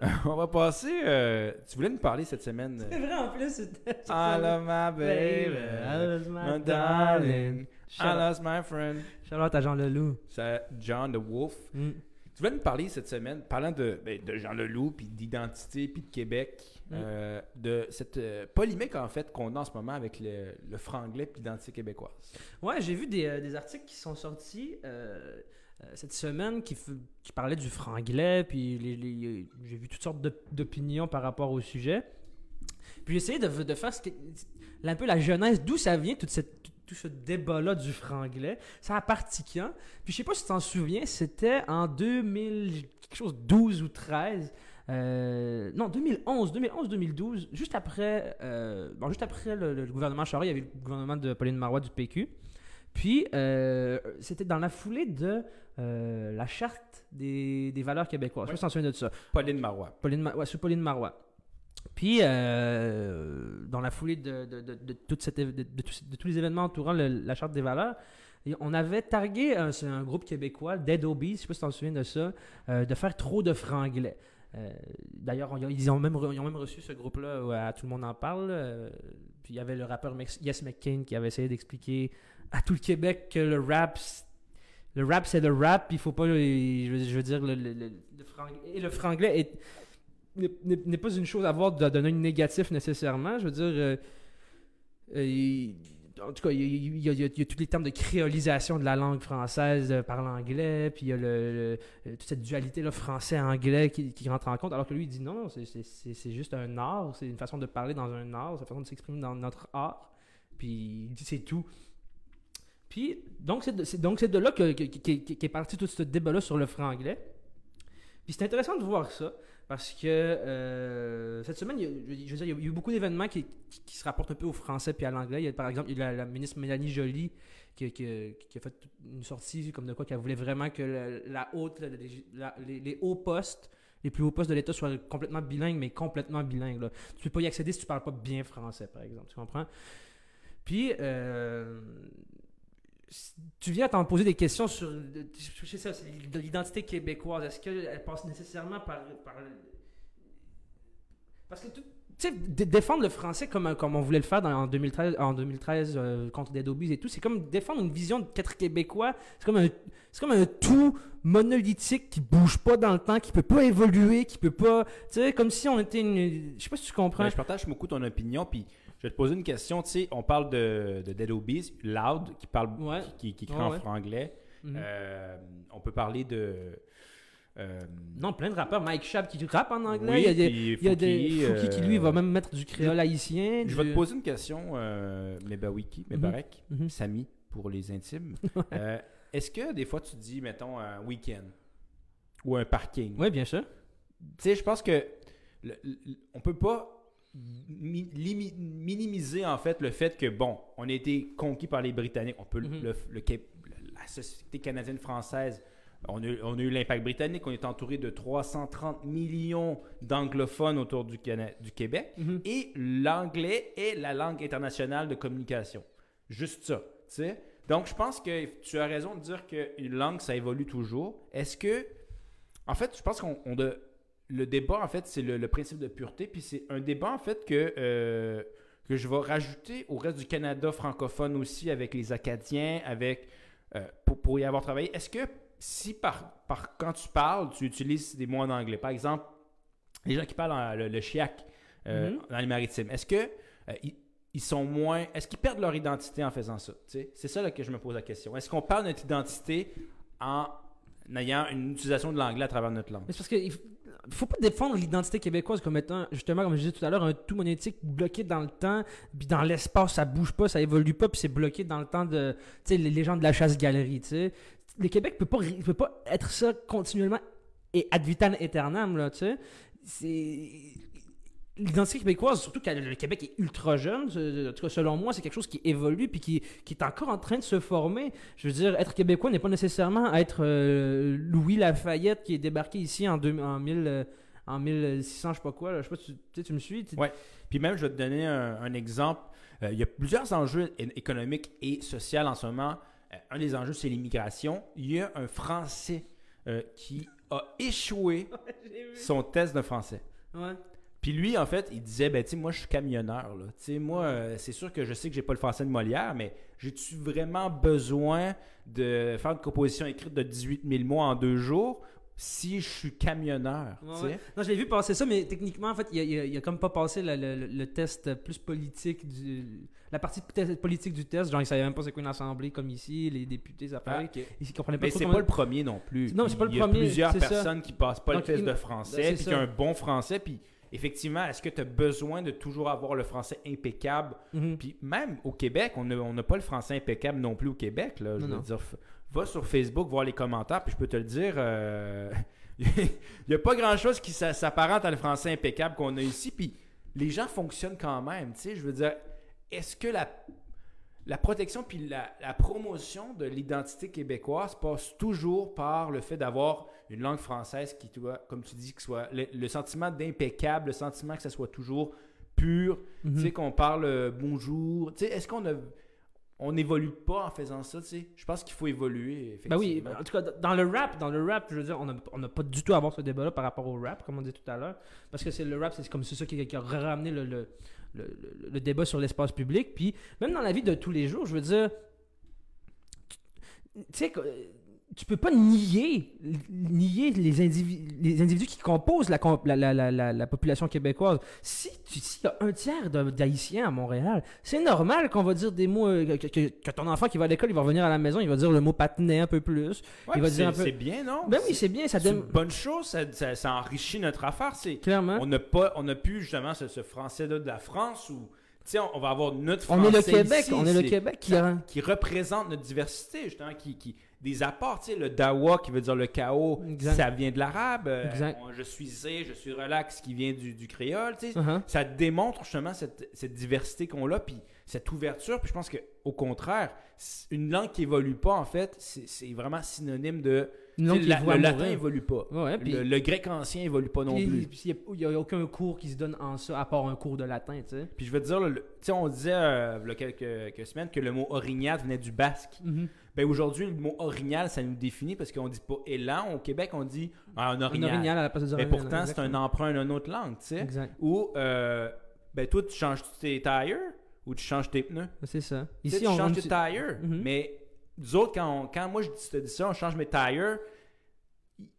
On va passer. euh, tu voulais nous parler cette semaine. C'est vrai, en plus, c'était. I love my baby. I lost my My darling. I Shout lost my friend. out à Jean Leloup. C'est John the Wolf. Mm. Tu voulais nous parler cette semaine, parlant de, ben, de Jean Leloup, puis d'identité, puis de Québec, Mm. euh, de cette euh, polémique en fait qu'on a en ce moment avec le, le franglais puis l'identité québécoise. Ouais, j'ai vu des, euh, des articles qui sont sortis cette semaine qui, qui parlaient du franglais, puis les- les- j'ai vu toutes sortes d'op- d'opinions par rapport au sujet. Puis j'ai essayé de, de faire ce un peu la genèse, d'où ça vient, toute cette, tout, tout ce débat-là du franglais. Ça a parti quand? Puis je sais pas si tu t'en souviens, c'était en 2000, quelque chose, 12 ou 13. Euh, non, 2011, 2011-2012, juste après, euh, bon, juste après le, le gouvernement Charest, il y avait le gouvernement de Pauline Marois du PQ. Puis, euh, c'était dans la foulée de la charte des, des valeurs québécoises. Je sais pas si tu t'en souviens de ça. Pauline Marois. Pauline, Ma- ouais, sous Pauline Marois. Puis, dans la foulée de, de, de, de toute cette éve- de, de tous- les événements entourant le- la Charte des valeurs, et on avait targué un, groupe québécois, Dead Obies, je sais pas si tu t'en souviens de ça, euh, de faire trop de franglais. Euh, D'ailleurs, ils ont, même ils ont même reçu ce groupe-là, où, à Tout le monde en parle. euh, puis il y avait le rappeur Yes McCain qui avait essayé d'expliquer à tout le Québec que le rap, le rap c'est le rap, il faut pas, je veux, dire, le, le- le- franglais, et le franglais est n'est- pas une chose à voir de donner un négatif nécessairement. Je veux dire, euh, euh, en tout cas, il y, a- tous les termes de créolisation de la langue française euh, par l'anglais, puis il y a le, euh, toute cette dualité-là français-anglais qui, qui rentre en compte, alors que lui, il dit non, c'est- juste un art, c'est une façon de parler dans un art, c'est une façon de s'exprimer dans notre art, puis il dit c'est tout. Puis, donc, c'est de, de là que, que- qu'est parti tout ce débat-là sur le franglais. Puis c'est intéressant de voir ça, parce que euh, cette semaine, il y, a, je veux dire, il y a eu beaucoup d'événements qui, se rapportent un peu au français puis à l'anglais. Il y a, par exemple, il y a la, ministre Mélanie Joly qui, a fait une sortie comme de quoi qu'elle voulait vraiment que les hauts postes, les plus hauts postes de l'État soient complètement bilingues, mais complètement bilingues. Là. Tu peux pas y accéder si tu parles pas bien français, par exemple. Tu comprends? Puis, euh, tu viens t'en poser des questions sur de l'identité québécoise. Est-ce qu'elle passe nécessairement par, par parce que tu sais, dé- défendre le français comme, comme on voulait le faire dans- en 2013, en 2013 euh, contre des Dobbies et tout, c'est comme défendre une vision d'être québécois. C'est comme un, comme un tout monolithique qui bouge pas dans le temps, qui peut pas évoluer, qui peut pas, tu sais, comme si on était une, je sais pas si tu comprends. Ben, je partage beaucoup ton opinion, puis je vais te poser une question. Tu sais, on parle de, de Dead Obies, Loud, qui parle, Ouais. qui, qui, qui Ouais. Mhm. Euh, on peut parler de. euh, Non, plein de rappeurs. Mike Schaap qui rappe en anglais. oui, il y a des, il y a des Fouki qui, euh, lui, va même mettre du créole haïtien. Je vais te poser une question, euh, Mebawiki, Mebarek, Mhm. Samy, pour les intimes. Euh, Est-ce que des fois tu dis, mettons, un week-end ou un parking? Oui, bien sûr. Tu sais, je pense que le- le- on peut pas mi- minimiser en fait le fait que bon, on a été conquis par les Britanniques. On peut le- Mhm. le, le la société canadienne française. On a, eu- on a eu l'impact britannique. On est entouré de 330 millions d'anglophones autour du, Cana- du Québec. Mhm. Et l'anglais est la langue internationale de communication. Juste ça. tu sais. Donc, je pense que tu as raison de dire qu'une langue, ça évolue toujours. Est-ce que. En fait, je pense qu'on. on de- le débat, en fait, c'est le, le principe de pureté. Puis c'est un débat, en fait, que, euh, que je vais rajouter au reste du Canada francophone aussi, avec les Acadiens, avec. euh, pour, pour y avoir travaillé. Est-ce que si par, par quand tu parles, tu utilises des mots en anglais, par exemple, les gens qui parlent en- le, le chiac euh, Mhm. dans les maritimes, est-ce que ils, ils sont moins. Est-ce qu'ils perdent leur identité en faisant ça? C'est ça là, que je me pose la question. Est-ce qu'on perd notre identité en ayant une utilisation de l'anglais à travers notre langue? Mais c'est parce qu'il ne faut pas défendre l'identité québécoise comme étant, justement, comme je disais tout à l'heure, un tout monétique bloqué dans le temps, puis dans l'espace, ça bouge pas, ça évolue pas, puis c'est bloqué dans le temps de, tu sais, les, gens de la chasse-galerie, tu sais. Le Québec peut pas, peut pas être ça continuellement et ad vitam aeternam, là, tu sais. C'est... L'identité québécoise, surtout que le Québec est ultra jeune, c'est- en tout cas selon moi, c'est quelque chose qui évolue puis qui, qui est encore en train de se former. Je veux dire, être québécois n'est pas nécessairement être euh, Louis Lafayette qui est débarqué ici en, deux- en, 1000, euh, en 1600, je sais pas quoi. là. Je sais pas, si tu, tu me suis? Tu- Ouais. Puis même, je vais te donner un, un exemple. Euh, il y a plusieurs enjeux économiques et sociaux en ce moment. Euh, un des enjeux, c'est l'immigration. Il y a un Français qui a échoué son test de français. Ouais. Puis lui, en fait, il disait, ben, tu sais, moi, je suis camionneur, là. Tu sais, moi, euh, c'est sûr que je sais que j'ai pas le français de Molière, mais j'ai-tu vraiment besoin de faire une composition écrite de 18 000 mots en deux jours si je suis camionneur, Ouais, ouais. Non, je l'ai vu passer ça, mais techniquement, en fait, il a, il a- il a comme pas passé le, le- le test plus politique du. La partie politique du test, genre, il savait même pas c'est quoi une assemblée comme ici, les députés, ça Ah, paraît. ok. Il comprenait pas Mais c'est comment- pas le premier non plus. Non, c'est pas le Il y a premier, plusieurs c'est ça. personnes qui passent pas Donc, le test il- de français, c'est puis qui ont un bon français, puis effectivement, est-ce que tu as besoin de toujours avoir le français impeccable? Mhm. Puis même au Québec, on n'a on pas le français impeccable non plus au Québec. Là, je Non, veux non. dire, va sur Facebook, voir les commentaires, puis je peux te le dire, euh, il n'y a pas grand-chose qui s'a- s'apparente à le français impeccable qu'on a ici, puis les gens fonctionnent quand même. Tu sais, je veux dire, est-ce que la, la protection puis la, la promotion de l'identité québécoise passe toujours par le fait d'avoir une langue française qui, comme tu dis, que soit le, le sentiment d'impeccable, le sentiment que ça soit toujours pur, Mhm. tu sais, qu'on parle euh, bonjour. Tu sais, est-ce qu'on a. On n'évolue pas en faisant ça, tu sais? Je pense qu'il faut évoluer, effectivement. Ben oui, en tout cas, dans le rap, dans le rap, je veux dire, on n'a on n'a pas du tout à avoir ce débat-là par rapport au rap, comme on dit tout à l'heure. Parce que c'est le rap, c'est comme c'est ça qui, qui a ramené le, le, le- le- débat sur l'espace public. Puis même dans la vie de tous les jours, je veux dire, tu sais, tu peux pas nier, nier les, individus, les individus qui composent la, la, la, la, la- la population québécoise. Si tu s'il y a un tiers d'Haïtiens à Montréal, c'est normal qu'on va dire des mots, euh, que, que- que ton enfant qui va à l'école, il va revenir à la maison, il va dire le mot patinet un peu plus. Ouais, il va puis dire un c'est peu- c'est bien, non? Ben oui, c'est bien, ça donne. une bonne chose, ça, ça- ça enrichit notre affaire. C'est Clairement. on n'a pas, on n'a plus justement ce, ce français-là de la France où, on, on va avoir notre On français est le Québec, ici, on est le Québec qui a. qui représente notre diversité, justement, qui, qui des apports, tu sais, le dawa qui veut dire le chaos, Exact. ça vient de l'arabe. euh, je suis zé, je suis relax, qui vient du, du créole, tu sais. Uh-huh. Ça démontre justement cette, cette diversité qu'on a, puis cette ouverture. Puis je pense qu'au contraire, une langue qui évolue pas, en fait, c'est vraiment synonyme de. Langue tu sais, la- le latin évolue pas. Ouais, puis. le, le grec ancien évolue pas non puis- plus. puis Il n'y a, aucun cours qui se donne en ça, à part un cours de latin, tu sais. Puis je veux te dire, le- tu sais, on disait euh, il y a quelques, quelques semaines que le mot orignal venait du basque. Mhm. Ben aujourd'hui, le mot orignal, ça nous définit parce qu'on dit pas élan. Au Québec, on dit un Un orignal. orignal à la place de Mais pourtant, c'est un emprunt d'une autre langue, tu sais. Exact. Ou, euh, ben toi, tu changes tes tires ou tu changes tes pneus. C'est ça. Tu sais, Ici, tu on changes on tes tires. Mhm. Mais nous autres, quand, on- quand moi je te dis ça, on change mes tires,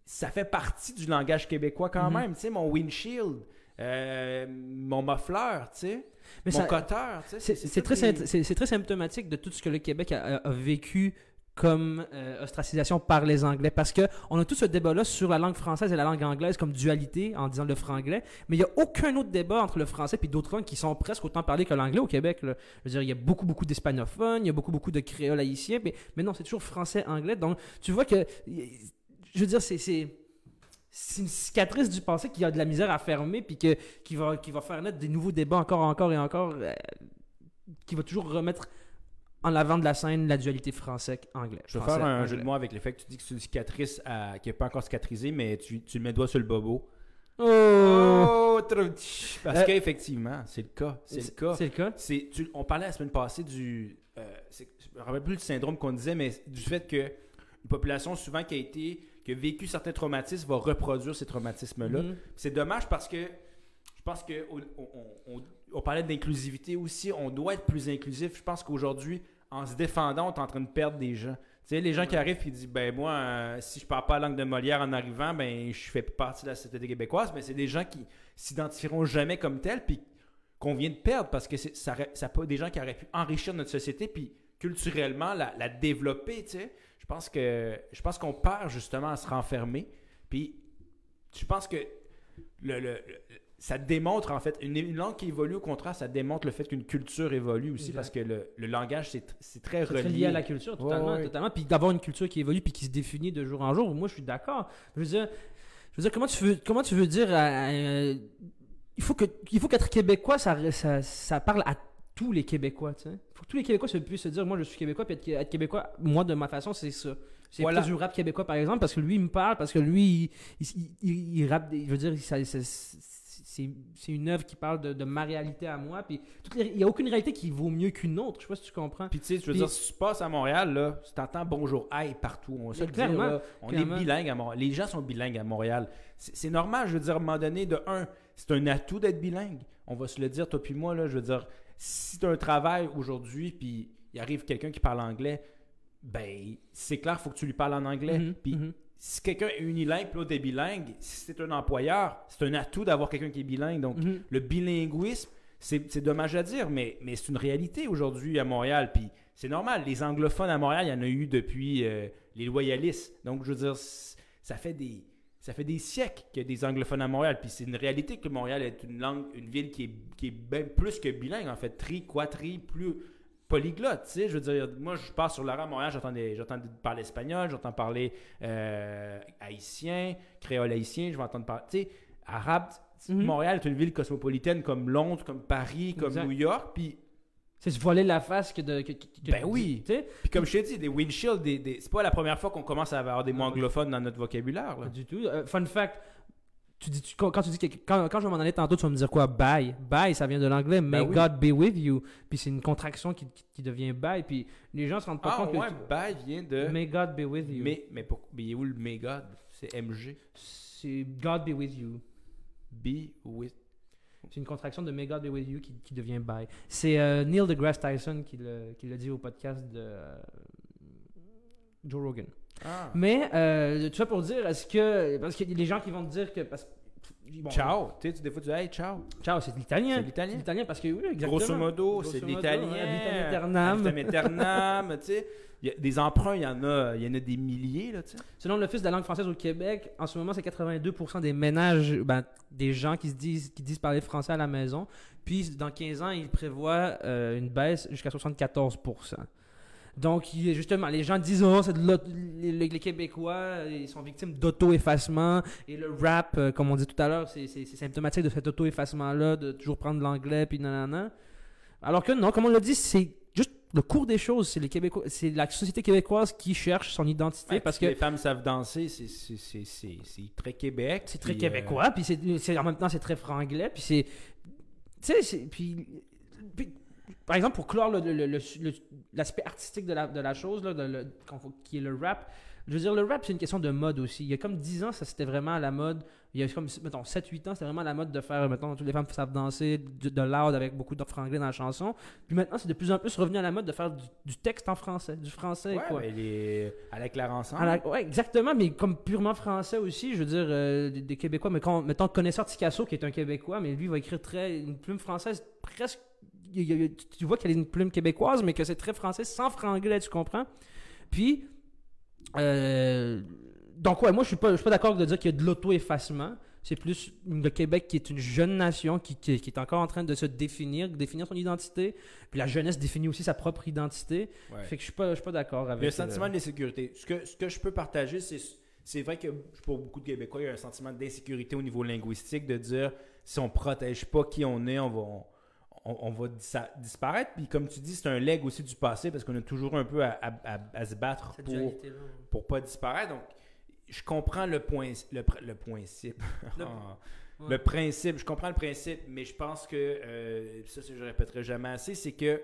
ça fait partie du langage québécois quand Mhm. même. Tu sais, mon windshield, euh, mon muffler, tu sais, Mais mon ça- cutter, tu sais. C'est très, des- très symptomatique de tout ce que le Québec a, a- a vécu comme euh, ostracisation par les Anglais. Parce que on a tout ce débat-là sur la langue française et la langue anglaise comme dualité en disant le franglais. Mais il n'y a aucun autre débat entre le français et d'autres langues qui sont presque autant parlées que l'anglais au Québec. Je veux dire, il y a beaucoup, beaucoup d'hispanophones, il y a beaucoup, beaucoup de créoles haïtiens. Mais, mais non, c'est toujours français-anglais. Donc, tu vois que. Je veux dire, c'est. c'est une cicatrice du passé qui a de la misère à fermer puis que, qui, va, qui va faire naître des nouveaux débats encore, encore et encore euh, qui va toujours remettre en avant de la scène la dualité français-anglais. Je vais faire un jeu de mots avec le fait que tu dis que c'est une cicatrice à- qui n'est pas encore cicatrisée, mais tu, tu le mets le doigt sur le bobo. Oh! Parce Euh, qu'effectivement, c'est le cas. C'est le cas. C'est le cas. Tu- on parlait la semaine passée du. euh, je me rappelle plus du syndrome qu'on disait, mais du fait que une population souvent qui a été. qui a vécu certains traumatismes va reproduire ces traumatismes-là. Mhm. C'est dommage parce que je pense que on, on- on- parlait d'inclusivité aussi. On doit être plus inclusif. Je pense qu'aujourd'hui, en se défendant, on est en train de perdre des gens. Tu sais, les gens qui arrivent et disent ben moi, euh, si je parle pas la langue de Molière en arrivant, ben je fais partie de la société québécoise. Mais c'est des gens qui s'identifieront jamais comme tels puis qu'on vient de perdre parce que c'est, ça, ça des gens qui auraient pu enrichir notre société puis culturellement la, développer. Tu sais, je pense que je pense qu'on perd justement à se renfermer. Puis je pense que le- le- ça démontre en fait une, une langue qui évolue au contraire ça démontre le fait qu'une culture évolue aussi Exact. parce que le, le langage c'est, tr- c'est très relié. très lié à la culture, totalement. Ouais, ouais. totalement. Puis d'avoir une culture qui évolue puis qui se définit de jour en jour, moi je suis d'accord. Je veux dire, je veux dire comment, tu veux, comment tu veux dire. il faut que il faut qu'être québécois, ça, ça, ça parle à tous les Québécois. Tu sais. Il faut que tous les Québécois se- puissent se dire moi je suis québécois, puis être, être québécois, moi de ma façon, c'est ça. C'est Voilà. plus du rap québécois par exemple, parce que lui il me parle, parce que lui il, il, il- il rappe, je veux dire, ça- c'est une œuvre qui parle de, de ma réalité à moi. Puis il n'y a aucune réalité qui vaut mieux qu'une autre. Je sais pas si tu comprends. Puis tu sais, je veux Puis- dire, si tu passes à Montréal, là, tu t'entends bonjour, aïe partout. On va se le dire, clairement, là, on clairement. est bilingue à Montréal. Les gens sont bilingues à Montréal. C'est normal, je veux dire, à un moment donné, de un, c'est un atout d'être bilingue. On va se le dire, toi puis moi, là, je veux dire, si tu as un travail aujourd'hui, puis il arrive quelqu'un qui parle anglais, ben, c'est clair, il faut que tu lui parles en anglais. Mhm, Puis mhm. Si quelqu'un est unilingue, l'autre est bilingue, si c'est un employeur, c'est un atout d'avoir quelqu'un qui est bilingue. Donc, Mhm. le bilinguisme, c'est dommage à dire, mais, mais c'est une réalité aujourd'hui à Montréal. Puis c'est normal, les anglophones à Montréal, il y en a eu depuis euh, les loyalistes. Donc, je veux dire, ça fait des, ça fait des siècles qu'il y a des anglophones à Montréal. Puis c'est une réalité que Montréal est une langue, une ville qui est, qui est bien plus que bilingue, en fait, tri, quatri, plus polyglotte, tu sais, je veux dire, moi je pars sur la rue à Montréal, j'entends, parler espagnol, j'entends parler euh, haïtien, créole haïtien, je vais entendre parler, tu sais, arabe, Mhm. Montréal est une ville cosmopolitaine comme Londres, comme Paris, comme Exact. New York, puis, C'est se voiler la face que de. que- Ben oui. Tu sais, puis comme je t'ai dit, des windshields, des, des- c'est pas la première fois qu'on commence à avoir des mots Ah. anglophones dans notre vocabulaire. Pas là. du tout. Euh, fun fact. Tu dis, tu- quand, tu dis que, quand, quand je vais m'en aller tantôt, tu vas me dire quoi? Bye. Bye, ça vient de l'anglais. May Ben oui. God be with you. Puis c'est une contraction qui, qui, qui devient bye. Puis les gens se rendent pas Ah compte ouais, que. bye vient de... May God be with you. Mais, mais, pour, mais il est où le may God? C'est MG. C'est God be with you. Be with... C'est une contraction de May God be with you qui, qui devient bye. C'est euh, Neil deGrasse Tyson qui le- qui dit au podcast de euh, Joe Rogan. Ah. Mais, euh, tu vois, pour dire, est-ce que. Parce qu'il y a des gens qui vont te dire que. Parce, bon, Ciao. Tu sais, des fois tu dis hey, ciao. Ciao, c'est de l'italien. C'est l'italien. C'est l'italien parce que, oui, exactement. Grosso modo, c'est de l'italien. vitam aeternam. Tu sais. Il y a des emprunts, il y en a, il y en a des milliers, là, tu sais. Selon l'Office de la langue française au Québec, en ce moment, c'est 82% des ménages, ben, des gens qui se disent, qui disent parler français à la maison. Puis, dans 15 ans, ils prévoient euh, une baisse jusqu'à 74%. Donc, justement, les gens disent, oh, c'est les, Québécois, euh, ils sont victimes d'auto-effacement. Et le rap, euh, comme on dit tout à l'heure, c'est symptomatique de cet auto-effacement-là, de toujours prendre l'anglais, puis nanana. Alors que non, comme on l'a dit, c'est juste le cours des choses. C'est les Québécois, c'est la société québécoise qui cherche son identité Ouais, parce que les femmes savent danser, c'est- très Québec. c'est très puis, québécois, puis c'est, en même temps c'est très franglais, puis c'est, tu sais, puis, par exemple pour clore le- le- le- le- l'aspect artistique de la, de la chose, là, de qui est le rap. Je veux dire, le rap, c'est une question de mode aussi. Il y a comme 10 ans, ça c'était vraiment à la mode. Il y a comme, mettons, 7-8 ans, c'était vraiment à la mode de faire, mettons, toutes les femmes savent danser, de, de loud avec beaucoup de franglais dans la chanson. Puis maintenant, c'est de plus en plus revenu à la mode de faire du, du texte en français, du français, Ouais, quoi. mais les... à la. À la- ouais, exactement, mais comme purement français aussi, je veux dire, euh, des, des Québécois, mais quand, mettons, connaisseur Ticasso, qui est un Québécois, mais lui, il va écrire très, une plume française presque, y a- il y a- tu vois qu'elle est une plume québécoise, mais que c'est très français, sans franglais, tu comprends? Puis, euh, donc ouais, moi, je suis pas, je suis pas d'accord de dire qu'il y a de l'auto-effacement. C'est plus le Québec qui est une jeune nation qui, qui- qui est encore en train de se définir, de définir son identité. Puis la jeunesse définit aussi sa propre identité. Ouais. Fait que je suis pas, je suis pas d'accord avec. Le euh, sentiment d'insécurité. Ce que, ce que je peux partager, c'est c'est vrai que pour beaucoup de Québécois, il y a un sentiment d'insécurité au niveau linguistique de dire si on protège pas qui on est, on va, on, on va disparaître. Puis comme tu dis, c'est un leg aussi du passé parce qu'on a toujours un peu à, à- à- à se battre cette pour, pour pas disparaître. Donc, je comprends le point, le, le principe. Le- Ah. Ouais. Le principe, je comprends le principe, mais je pense que, euh, ça, je répéterai jamais assez, c'est que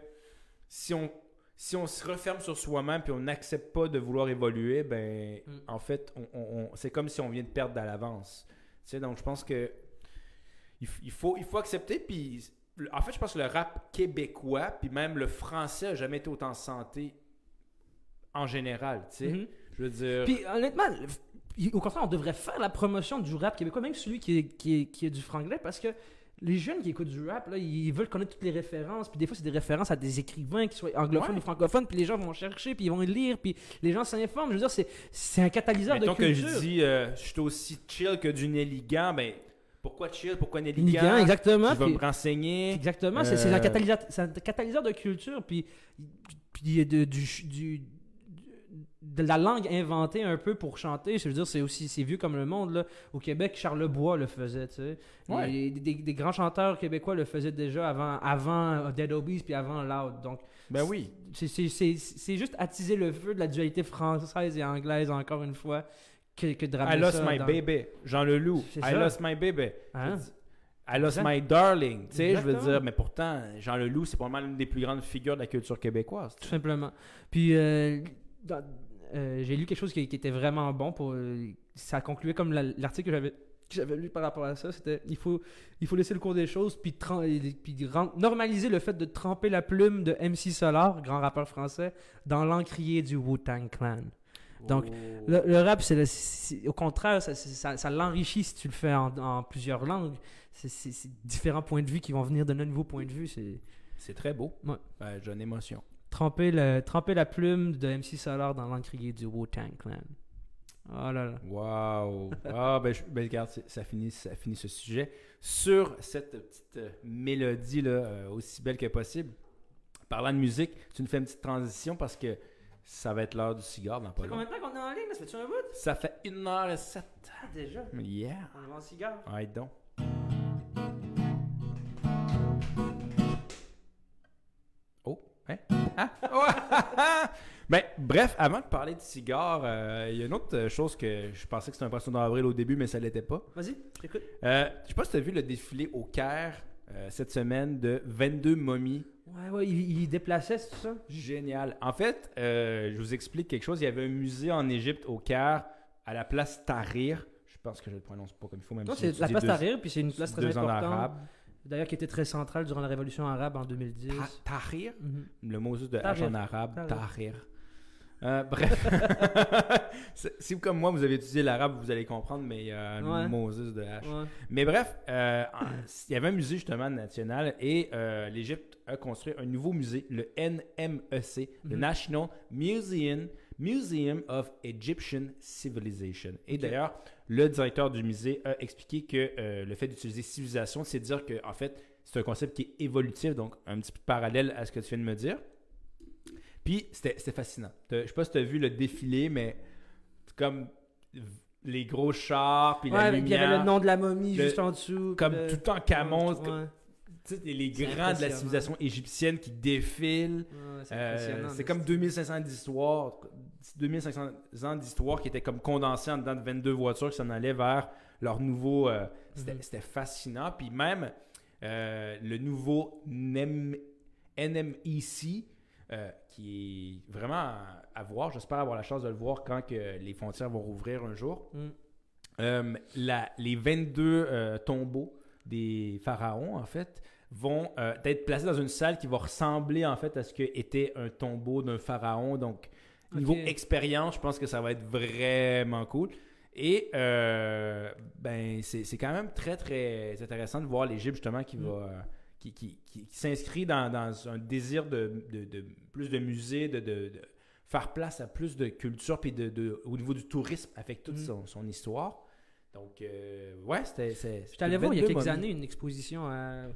si on, si on se referme sur soi-même puis on n'accepte pas de vouloir évoluer, ben, Mm. en fait, on, on- on- c'est comme si on vient de perdre à l'avance. Tu sais, donc je pense que il faut, il faut accepter, puis en fait, je pense que le rap québécois, puis même le français, a jamais été autant santé en général, tu sais. Mhm. Je veux dire... Puis honnêtement, au contraire, on devrait faire la promotion du rap québécois, même celui qui est, qui est, qui est du franglais, parce que les jeunes qui écoutent du rap, là, ils veulent connaître toutes les références, puis des fois, c'est des références à des écrivains qui soient anglophones Ouais. ou francophones, puis les gens vont chercher, puis ils vont lire, puis les gens s'informent. Je veux dire, c'est, un catalyseur Mettons de que culture. je dis, euh, je suis aussi chill que du Nelligan, ben pourquoi chill, pourquoi Nelligan exactement. Je vais me renseigner? Exactement, c'est c'est un, Euh, catalyseur, c'est un catalyseur de culture, puis, puis de, du, du- de la langue inventée un peu pour chanter. Je veux dire, c'est aussi c'est vieux comme le monde. Là. Au Québec, Charles Bois le faisait. Tu sais. Ouais. Des, des grands chanteurs québécois le faisaient déjà avant, avant Dead Obies puis avant Loud. Donc, Ben oui. c'est juste attiser le feu de la dualité française et anglaise, encore une fois, que, que de I ramener lost ça my dans- baby. Jean Leloup. C'est I ça. lost my baby. Hein? I lost Exact. my darling. Tu sais, je veux Exactement. dire, mais pourtant, Jean Leloup, c'est probablement l'une des plus grandes figures de la culture québécoise. Tout simplement. Puis, euh, dans- euh, j'ai lu quelque chose qui, qui était vraiment bon. pour euh, Ça concluait comme la- l'article que j'avais que j'avais lu par rapport à ça. C'était il faut, il faut laisser le cours des choses, puis, tran- et- puis ren- normaliser le fait de tremper la plume de MC Solar, grand rappeur français, dans l'encrier du Wu-Tang Clan. Donc. Le, le rap, c'est au contraire, ça, c'est- ça- ça l'enrichit si tu le fais en, en plusieurs langues. C'est- différents points de vue qui vont venir donner un nouveau point de vue. C'est très beau. Ouais. J'ai une émotion. tremper, le, tremper la plume de MC Solar dans l'encrier du Wu-Tang Clan. Oh là là. Wow! Ah, ben, je- ben, regarde, ça finit, ça finit ce sujet sur cette petite euh, mélodie là, euh, aussi belle que possible. Parlant de musique, tu nous fais une petite transition parce que ça va être l'heure du cigare dans pas Ça fait combien de temps qu'on est en ligne? Ça fait-tu un bout? Ça fait 1h07. Ah, déjà? Yeah! On est en cigare. Ouais, donc. Oh, hein? Ah! Ben, bref, avant de parler de cigares, euh, il y a une autre chose que je pensais que c'était un poisson d'avril au début, mais ça l'était pas. Vas-y, j'écoute. Euh, je sais pas si tu as vu le défilé au Caire euh, cette semaine de 22 momies. Ouais, ouais, il, il déplaçait, c'est tout ça? Génial. En fait, euh, je vous explique quelque chose. Il y avait un musée en Égypte au Caire à la place Tahrir. Je pense que je le prononce pas comme il faut, même si c'est la place Tahrir, puis c'est une place très importante. D'ailleurs, qui était très centrale durant la révolution arabe en 2010. Ta- Tahrir? Mhm. Le mot juste de H en arabe, Tahrir. Tahrir. Euh, bref, si comme moi vous avez étudié l'arabe, vous allez comprendre, mais il y a Ouais. juste de H. Ouais. Mais bref, euh, il y avait un musée justement national et euh, l'Égypte a construit un nouveau musée, le NMEC, le Mhm. National Museum, Museum of Egyptian Civilization. Et d'ailleurs, le directeur du musée a expliqué que euh, le fait d'utiliser civilisation, c'est dire que en fait, c'est un concept qui est évolutif, donc un petit peu parallèle à ce que tu viens de me dire. Puis c'était fascinant. Je sais pas si tu as vu le défilé, mais comme les gros chars, puis la Ouais, puis il y avait lumière. le nom de la momie Le- juste en dessous. comme le- tout en camon, Ouais, comme- ouais, tu sais, les grands de la civilisation égyptienne qui défilent. c'est Euh, impressionnant, c'est mais comme 2500 ans d'histoire, 2500 ans d'histoire qui étaient comme condensés en dedans de 22 voitures qui s'en allaient vers leur nouveau. euh, c'était, Mhm. c'était fascinant. Puis même euh, le nouveau NEM NMEC, euh, qui est vraiment à, à voir. J'espère avoir la chance de le voir quand que les frontières vont rouvrir un jour. Mm. Euh, la- les 22 euh, tombeaux des pharaons, en fait, vont être placés dans une salle qui va ressembler, en fait, à ce que était un tombeau d'un pharaon. Donc, niveau expérience, je pense que ça va être vraiment cool. Et, euh, ben, c'est c'est quand même très, très intéressant de voir l'Égypte, justement, qui Mm. va... qui, qui- qui- qui s'inscrit dans, dans un désir de, de- de plus de musées, de, faire place à plus de culture, puis de, de- au niveau du tourisme, avec toute Mm. son, son histoire. Donc, euh, ouais, c'était. J'étais allé voir il y a 22 quelques années une exposition à-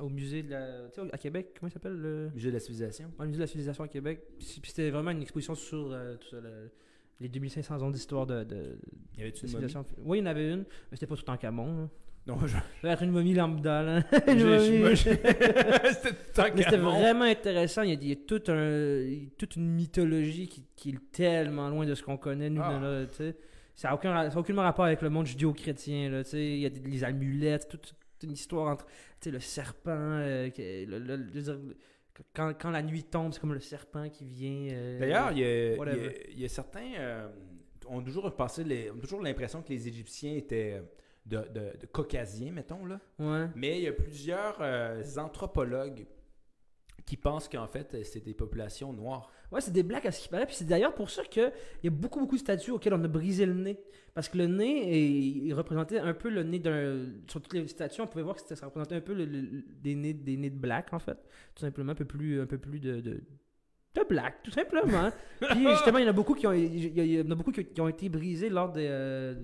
au musée de la. Tu sais, à Québec, comment il s'appelle le... Musée de la civilisation. ouais, le musée de la civilisation à Québec. Puis puis c'était vraiment une exposition sur euh, tout ça, le- les 2500 ans d'histoire de, de, Y avait-tu de une civilisation. Oui, il y en avait une, mais c'était pas tout en camon. là. Non, je. Devait être une momie lambda. Là. Momie- c'était vraiment intéressant. Il y a, il y a tout un, toute une mythologie qui, qui est tellement loin de ce qu'on connaît, nous. Ah. là, ça n'a aucun, aucunement rapport avec le monde judéo-chrétien. là. Il y a des, les amulettes, toute, toute une histoire entre le serpent. euh, le- le- quand, quand la nuit tombe, c'est comme le serpent qui vient. euh, D'ailleurs, il y y a- y certains. euh, ont toujours pensé les, ont toujours l'impression que les Égyptiens étaient de, de, mettons, là. Ouais. Mais il y a plusieurs euh, anthropologues qui pensent qu'en fait, c'est des populations noires. Ouais, c'est des blagues à ce qui paraît. Puis c'est d'ailleurs pour ça qu'il y a beaucoup, beaucoup de statues auxquelles on a brisé le nez. Parce que le nez, est- il représentait un peu le nez d'un. Sur toutes les statues, on pouvait voir que ça représentait un peu le- le- des, nez, des nez de black, en fait. Tout simplement, un peu plus, un peu plus de. de de black, tout simplement. Puis justement, il y en a beaucoup qui ont, il y en a beaucoup qui, qui ont été brisés lors des. euh,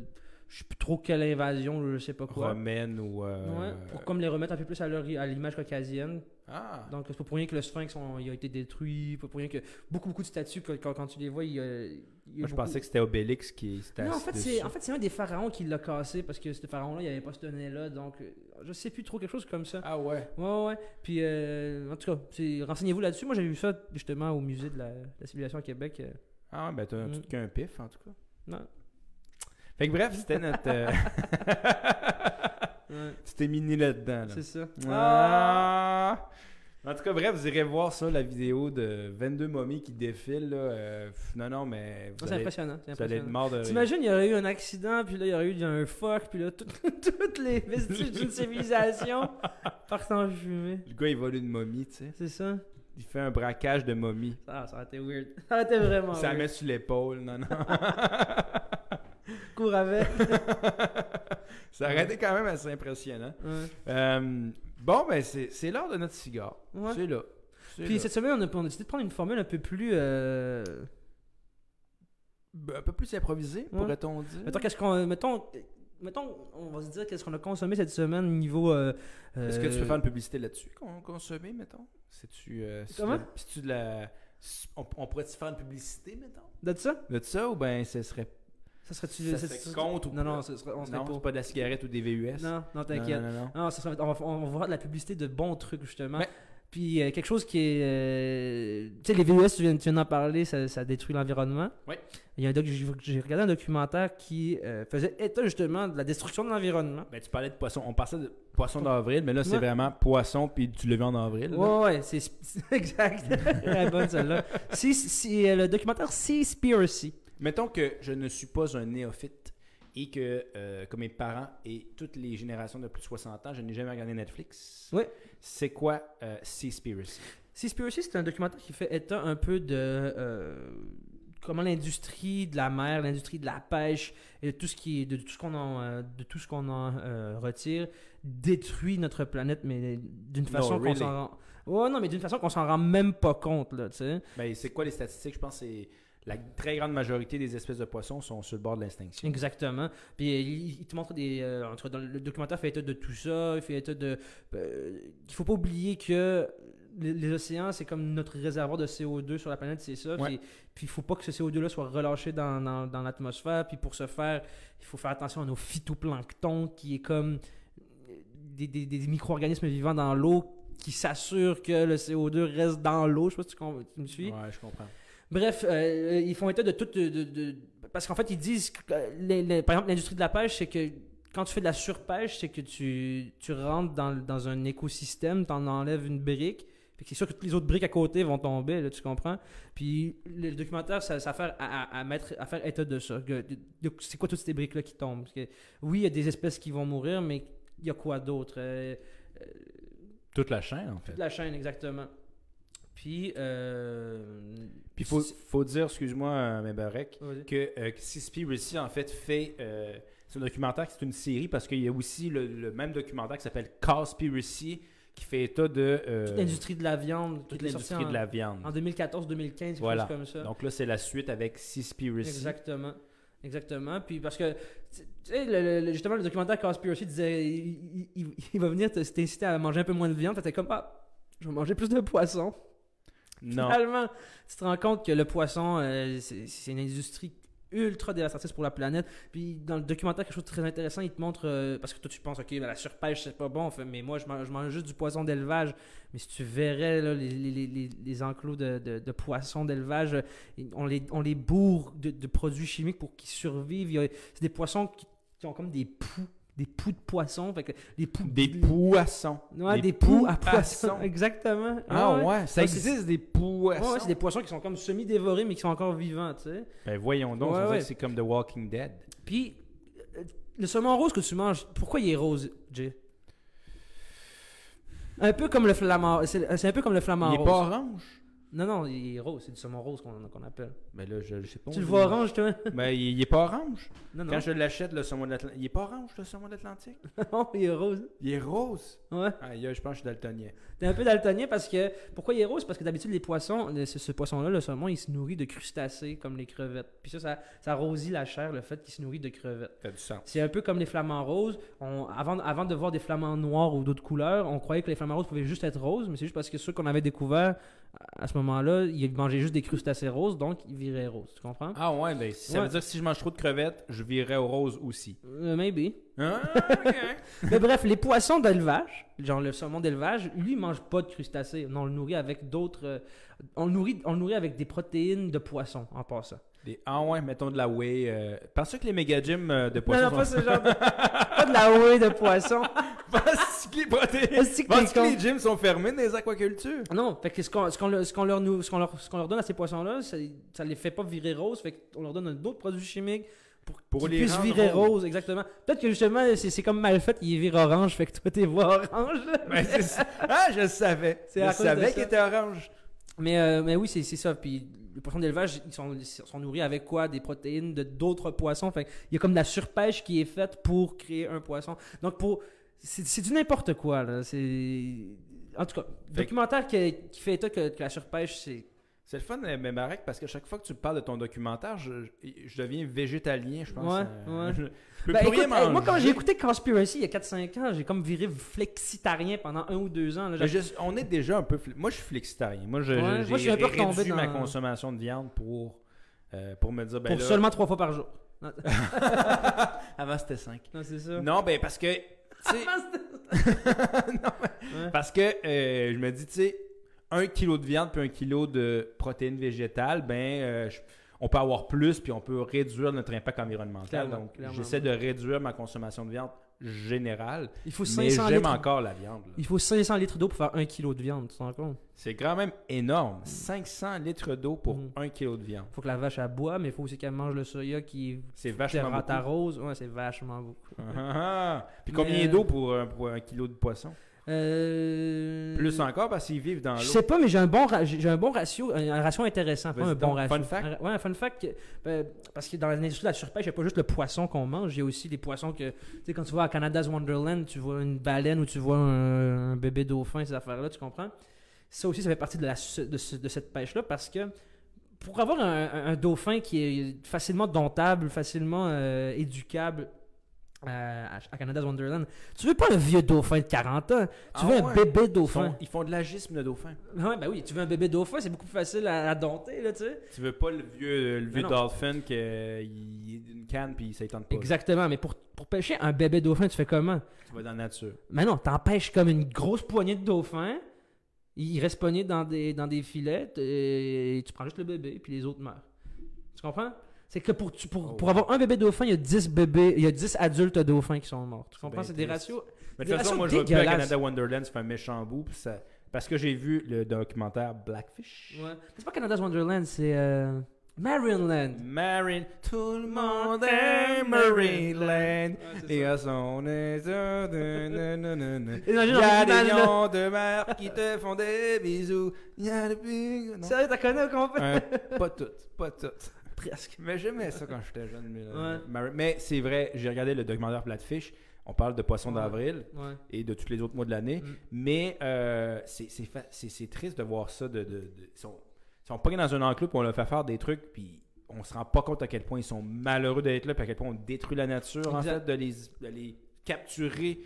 je sais plus trop quelle invasion, je sais pas quoi. Romaines ou. euh, Ouais, pour comme les remettre un peu plus à, leur, à l'image caucasienne. Ah! Donc, c'est pas pour rien que le sphinx ont- il a été détruit, pas pour rien que beaucoup, beaucoup de statues, quand, quand tu les vois, il y a. il y a Moi, je pensais que c'était Obélix qui Non, en fait, c'est, en fait, c'est un des pharaons qui l'a cassé parce que ce pharaon-là, il avait pas ce nez-là, donc euh, je sais plus trop quelque chose comme ça. Ah ouais. Ouais, ouais. Puis, euh, en tout cas, renseignez-vous là-dessus. Moi, j'ai vu ça justement au musée de la, de la civilisation à Québec. euh, Ah ben t'as Mm. tout qu'un pif, en tout cas. non. Fait que bref, c'était notre... euh, Tu t'es là-dedans. Là. c'est ça. Ah! En tout cas, bref, vous irez voir ça, la vidéo de 22 momies qui défilent. Là. Euh, non, non, mais Ça, c'est impressionnant. c'est vous allez être impressionnant. mort de. T'imagines, il y aurait eu un accident, puis là, il y aurait eu un fuck, puis là, tout- toutes les vestiges d'une civilisation partent en fumée. Le gars, il vole une momie, tu sais. C'est ça? Il fait un braquage de momie. Ah, ça aurait été weird. Ça aurait été vraiment Ça la met sur l'épaule. Non, non. Cours avec. ça aurait été quand même assez impressionnant. Ouais. Euh, bon, ben, c'est l'heure de notre cigare. Ouais. C'est là. Puis là. cette semaine, on a, on a décidé de prendre une formule un peu plus. Euh... Ben, Un peu plus improvisé, Ouais. pourrait-on dire? Mettons, qu'est-ce qu'on. Mettons, mettons, on va se dire qu'est-ce qu'on a consommé cette semaine au niveau. euh, Est-ce que tu veux faire une publicité là-dessus qu'on consommer, mettons? C'est-tu. Comment? C'est-tu de la. On, on pourrait-tu faire une publicité, mettons? De ça? De ça ou ben ce serait. Ça serait-tu. Ça ça- serait contre ou Non, pas? non, serait- on serait Non, pas. pas de la cigarette ou des VUS. Non, non, t'inquiète. non, non. Non, ça, être- on, va, on va voir de la publicité de bons trucs, justement. Puis euh, quelque chose qui est. euh, tu sais, les VUS, tu viens, tu viens d'en parler, ça, ça détruit l'environnement. Ouais. Il y a un doc, j'ai regardé un documentaire qui euh, faisait état justement de la destruction de l'environnement. Ben, tu parlais de poisson. On passait de poisson d'avril, mais là, c'est vraiment poisson, puis tu le vu en avril. là. Ouais, ouais, c'est exact. La bonne celle-là. C'est le documentaire Seaspiracy. Mettons que je ne suis pas un néophyte et que, euh, comme mes parents et toutes les générations de plus de 60 ans, je n'ai jamais regardé Netflix. Ouais. C'est quoi euh, Seaspiracy? Seaspiracy, c'est un documentaire qui fait état un peu de euh, comment l'industrie de la mer, l'industrie de la pêche et de tout ce qui de tout ce qu'on en euh, de tout ce qu'on en euh, retire détruit notre planète, mais d'une No, façon qu'on s'en rend. Ouais, non, mais d'une façon qu'on s'en rend même pas compte là, tu sais. Ben, c'est quoi les statistiques? Je pense que c'est la très grande majorité des espèces de poissons sont sur le bord de l'extinction. Exactement. Puis euh, il, il te montre des. euh, en tout cas, dans le documentaire fait état de tout ça. Il fait état de. euh, il faut pas oublier que les, océans, c'est comme notre réservoir de CO2 sur la planète, c'est ça. Ouais. Puis, il faut pas que ce CO2-là soit relâché dans, dans, dans l'atmosphère. Puis pour ce faire, il faut faire attention à nos phytoplanctons, qui est comme des, des- des micro-organismes vivants dans l'eau qui s'assurent que le CO2 reste dans l'eau. Je sais pas si tu, tu me suis. Ouais, je comprends. Bref, euh, ils font état de tout. De, de- de- parce qu'en fait, ils disent que, euh, les- les- par exemple, l'industrie de la pêche, c'est que quand tu fais de la surpêche, c'est que tu, tu rentres dans, dans un écosystème, tu en enlèves une brique. Que c'est sûr que toutes les autres briques à côté vont tomber, là, tu comprends? Puis le documentaire, ça, ça fait à, mettre, à faire état de ça. c'est quoi toutes ces briques-là qui tombent? Parce que, oui, il y a des espèces qui vont mourir, mais il y a quoi d'autre? Euh, Toute la chaîne, en fait. toute la chaîne, exactement. Puis, euh, Puis il faut, dire, excuse-moi, euh, Mebarek, vas-y. que euh, que Seaspiracy, en fait, fait. euh, c'est un documentaire, c'est une série parce qu'il y a aussi le, le même documentaire qui s'appelle Cowspiracy qui fait état de. euh, toute l'industrie de la viande, toute l'industrie de la viande. en 2014-2015, quelque Voilà. comme ça. Donc là, c'est la suite avec Seaspiracy. Exactement. Exactement. Puis parce que, tu sais, le- le- justement, le documentaire Conspiracy disait il, il- il- il va venir te- t'inciter à manger un peu moins de viande. T'étais comme, ah, je vais manger plus de poisson. Non. Tu te rends compte que le poisson, euh, c'est une industrie ultra dévastatrice pour la planète. Puis dans le documentaire, quelque chose de très intéressant, il te montre, euh, parce que toi tu penses, ok, ben, la surpêche c'est pas bon, mais moi je mange, juste du poisson d'élevage. Mais si tu verrais les, enclos de, poissons d'élevage, euh, on les, bourre de, produits chimiques pour qu'ils survivent. C'est des poissons qui, qui ont comme des poux, des poux de poissons. Fait que les poux, Des poissons. Ouais, des, poux à poissons. Exactement. Ah Ouais, ça Ouais, existe des poissons. ouais, c'est des poissons qui sont comme semi-dévorés, mais qui sont encore vivants, tu sais. Ben voyons donc, c'est comme The Walking Dead. Puis, euh, le saumon rose que tu manges, pourquoi il est rose, Jay? Un peu comme le flamant. C'est un peu comme le flamant Il est rose. pas orange? Non, non, il est rose. C'est du saumon rose qu'on appelle. Ben là, je, je sais pas. tu le vois orange, toi? Ben il, il est pas orange. Non, non. Quand je l'achète, le saumon de l'Atlantique. Il est pas orange, le saumon de l'Atlantique? non, il est rose. Il est rose? Ouais. Aïe, je pense que je suis daltonien. T'es un peu daltonien parce que. Pourquoi il est rose? Parce que d'habitude, les poissons, le- ce, ce poisson-là, le saumon, il se nourrit de crustacés comme les crevettes. Puis ça, ça, ça rosit la chair, le fait qu'il se nourrit de crevettes. T'as du sens. C'est un peu comme les flamants roses. On, avant, avant de voir des flamants noirs ou d'autres couleurs, on croyait que les flamants roses pouvaient juste être roses, mais c'est juste parce que ceux qu'on avait découverts à ce moment-là, ils mangeaient juste des crustacés roses, donc ils viraient roses. Tu comprends? Ah ouais, ben ça Ouais. veut dire que si je mange trop de crevettes, je virerai au rose aussi. Euh, maybe. Ah, ok. mais bref, les poissons d'élevage, genre le saumon d'élevage, lui, il mange pas de crustacés. Non, on le nourrit avec d'autres. euh, on, le nourrit, on le nourrit avec des protéines de poisson en passant. Des- ah ouais, mettons de la whey. Euh... Pensez que les méga gyms euh, de poissons non, pas sont ce genre de... pas de la whey de poisson. Que les protéines- Est-ce que les gyms sont fermés dans les aquacultures? Non, fait que ce qu'on ce qu'on leur, ce qu'on leur, ce qu'on leur, ce qu'on leur donne à ces poissons-là, ça, ça les fait pas virer rose, fait qu'on leur donne un autre produit chimique pour, Pour qu'ils puissent virer rose, exactement. Peut-être que justement, c'est c'est comme mal fait, il vire orange, fait que toi t'es vois orange. C'est. Ah, je savais. C'est je savais qu'il était orange. Mais, euh, mais oui, c'est c'est ça. Puis les poissons d'élevage, ils sont, ils sont nourris avec quoi? Des protéines de d'autres poissons. Fait il y a comme de la surpêche qui est faite pour créer un poisson. Donc, pour c'est c'est du n'importe quoi. Là. C'est En tout cas, Fait- documentaire qui, qui fait état que, que la surpêche, c'est. C'est le fun, mais Marek, parce que chaque fois que tu parles de ton documentaire, je, je deviens végétalien, je pense. Ouais, Euh, ouais. Je, peux Ben, plus écoute, rien hey, moi, quand j'ai écouté Conspiracy il y a 4-5 ans, j'ai comme viré flexitarien pendant un ou deux ans. là. Je- on est déjà un peu. Moi, je suis flexitarien. Moi, je, Ouais, je- moi, je suis j'ai un peu retombé réduit dans- ma consommation de viande pour, euh, pour me dire. Ben pour là, seulement trois fois par jour. Avant, c'était 5. non, c'est ça. Non, ben parce que. Ouais. Parce que euh, je me dis, tu sais, un kilo de viande puis un kilo de protéines végétales, ben, euh, je- on peut avoir plus puis on peut réduire notre impact environnemental. Clairement, Donc, j'essaie de réduire ma consommation de viande générale, Il faut mais 500 j'aime litres. encore la viande. là. Il faut 500 litres d'eau pour faire un kilo de viande, tu te rends compte? C'est quand même énorme. 500 litres d'eau pour Mhm. un kilo de viande. faut que la vache elle boit, mais il faut aussi qu'elle mange le soya qui C'est vachement rose. Ouais, c'est vachement beaucoup. Ah, ah, ah. Puis Mais, combien euh, d'eau pour, un- pour un kilo de poisson? Euh... Plus encore parce qu'ils vivent dans Je l'eau. sais pas, mais j'ai un bon, j'ai un bon ratio, un, un ratio intéressant, pas un bon ratio. fun fact? Un ouais, un fun fact. que- ben, parce que dans l'industrie de la surpêche, il n'y a pas juste le poisson qu'on mange, il y a aussi des poissons que, tu sais, quand tu vas à Canada's Wonderland, tu vois une baleine ou tu vois un, un bébé dauphin, ces affaires-là, tu comprends? Ça aussi, ça fait partie de, la, de, ce- de cette pêche-là parce que pour avoir un dauphin qui est facilement domptable, facilement euh, éducable euh, à, Canada's Wonderland, tu veux pas le vieux dauphin de 40 ans, tu Ah veux un bébé Ils dauphin. font, ils font de l'agisme de dauphin. Ouais, ben oui, tu veux un bébé dauphin, c'est beaucoup plus facile à, à dompter, là, tu sais. Tu veux pas le vieux, le vieux non. dolphin qui a une canne puis ça tente pas. Exactement, mais pour, pour pêcher un bébé dauphin, tu fais comment? Tu vas dans la nature. Mais non, t'en pêches comme une grosse poignée de dauphins, il reste pogné dans des, dans des filets, et tu prends juste le bébé, puis les autres meurent. Tu comprends? C'est que pour, tu- pour, Oh, pour avoir un bébé dauphin, il y a 10 bébés, il y a 10 adultes dauphins qui sont morts. Tu comprends? C'est des ratios. Mais de Des toute façon, moi, je vais plus à. Canada Wonderland, fait un méchant bout. puis ça... Parce que j'ai vu le documentaire Blackfish. Ouais. C'est pas Canada's Wonderland, c'est euh, Marineland. Marin, tout le monde est Marineland. C'est ça. à son aise, de- na- na- na- na. Il y a des lions de mer qui te font des bisous. Il y a des. Sérieux, t'as connu au complet? Un- pas toutes, pas toutes. Presque. Mais j'aimais ça quand j'étais jeune. Mais, euh, Ouais. Mar- mais c'est vrai, j'ai regardé le documentaire Blackfish. On parle de poissons Ouais. d'avril Ouais. et de tous les autres mois de l'année. Mm. Mais euh, c'est fa- triste de voir ça. De, de, de- ils, sont, ils sont pognés dans un enclos puis on leur fait faire des trucs puis on se rend pas compte à quel point ils sont malheureux d'être là puis à quel point on détruit la nature en fait de les, de les capturer.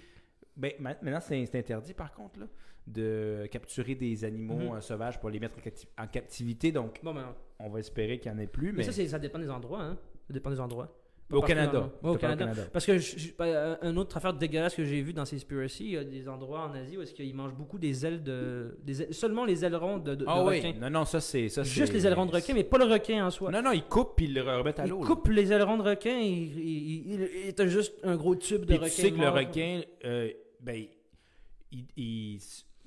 Ben, ma- maintenant c'est c'est interdit par contre là, de capturer des animaux Mhm. euh, sauvages pour les mettre en, capti- en captivité. Donc Bon, ben, on va espérer qu'il n'y en ait plus. mais, Mais, ça, ça dépend des endroits, hein. Ça dépend des endroits. Au Canada. Ouais, au Canada. Parce que je- je- euh, une autre affaire dégueulasse que j'ai vue dans Seaspiracy, il y a des endroits en Asie où est-ce qu'ils mangent beaucoup des ailes de, des ailes- seulement les ailerons de, de, Ah de oui, requin. non, non, ça c'est. ça, Juste les ailerons de requin, mais pas le requin en soi. Non, non, ils coupent puis ils le remettent à Ils l'eau. là. coupent les ailerons de requin, il, il, il, il était juste un gros tube de Puis requin. tu sais que le requin, euh, ben, il,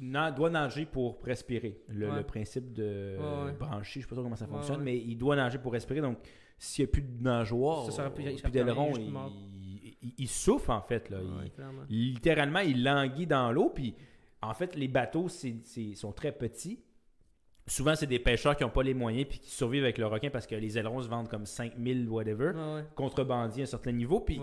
na- doit nager pour respirer. Le, Ouais. le principe de Ouais, ouais. branchie, je sais pas trop comment ça fonctionne, mais il doit nager pour respirer. Donc, s'il n'y a plus de nageoire, Ça plus- il plus, d'aileron, il, souffre en fait. Là. Il- littéralement, il languit dans l'eau. Puis, en fait, les bateaux sont très petits. Souvent, c'est des pêcheurs qui n'ont pas les moyens puis qui survivent avec le requin parce que les ailerons se vendent comme 5000 whatever, contrebandiers à un certain niveau. Puis.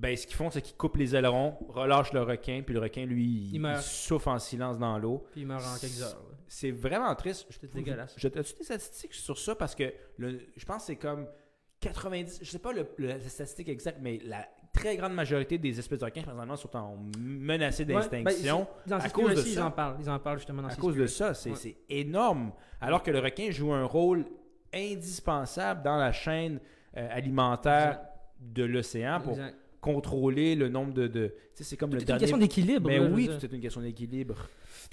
Ben, ce qu'ils font, c'est qu'ils coupent les ailerons, relâchent le requin, puis le requin, lui, il, souffle en silence dans l'eau. Puis il meurt en quelques heures. ouais. C'est vraiment triste. Je- C'est dégueulasse. Je, as-tu des statistiques sur ça? Parce que le- je pense que c'est comme 90, je sais pas le, le- la statistique exacte, mais la très grande majorité des espèces de requins, présentement, sont en menacées Ouais, ben, d'extinction. à cause de ils ça. en parlent. Ils en parlent justement dans à cause de ça, c'est Ouais. énorme. Alors que le requin joue un rôle indispensable dans la chaîne euh, alimentaire Exact. de l'océan pour Exact. Contrôler le nombre de. de c'est comme le C'est une dernier. question d'équilibre. Mais je oui, tout est une question d'équilibre.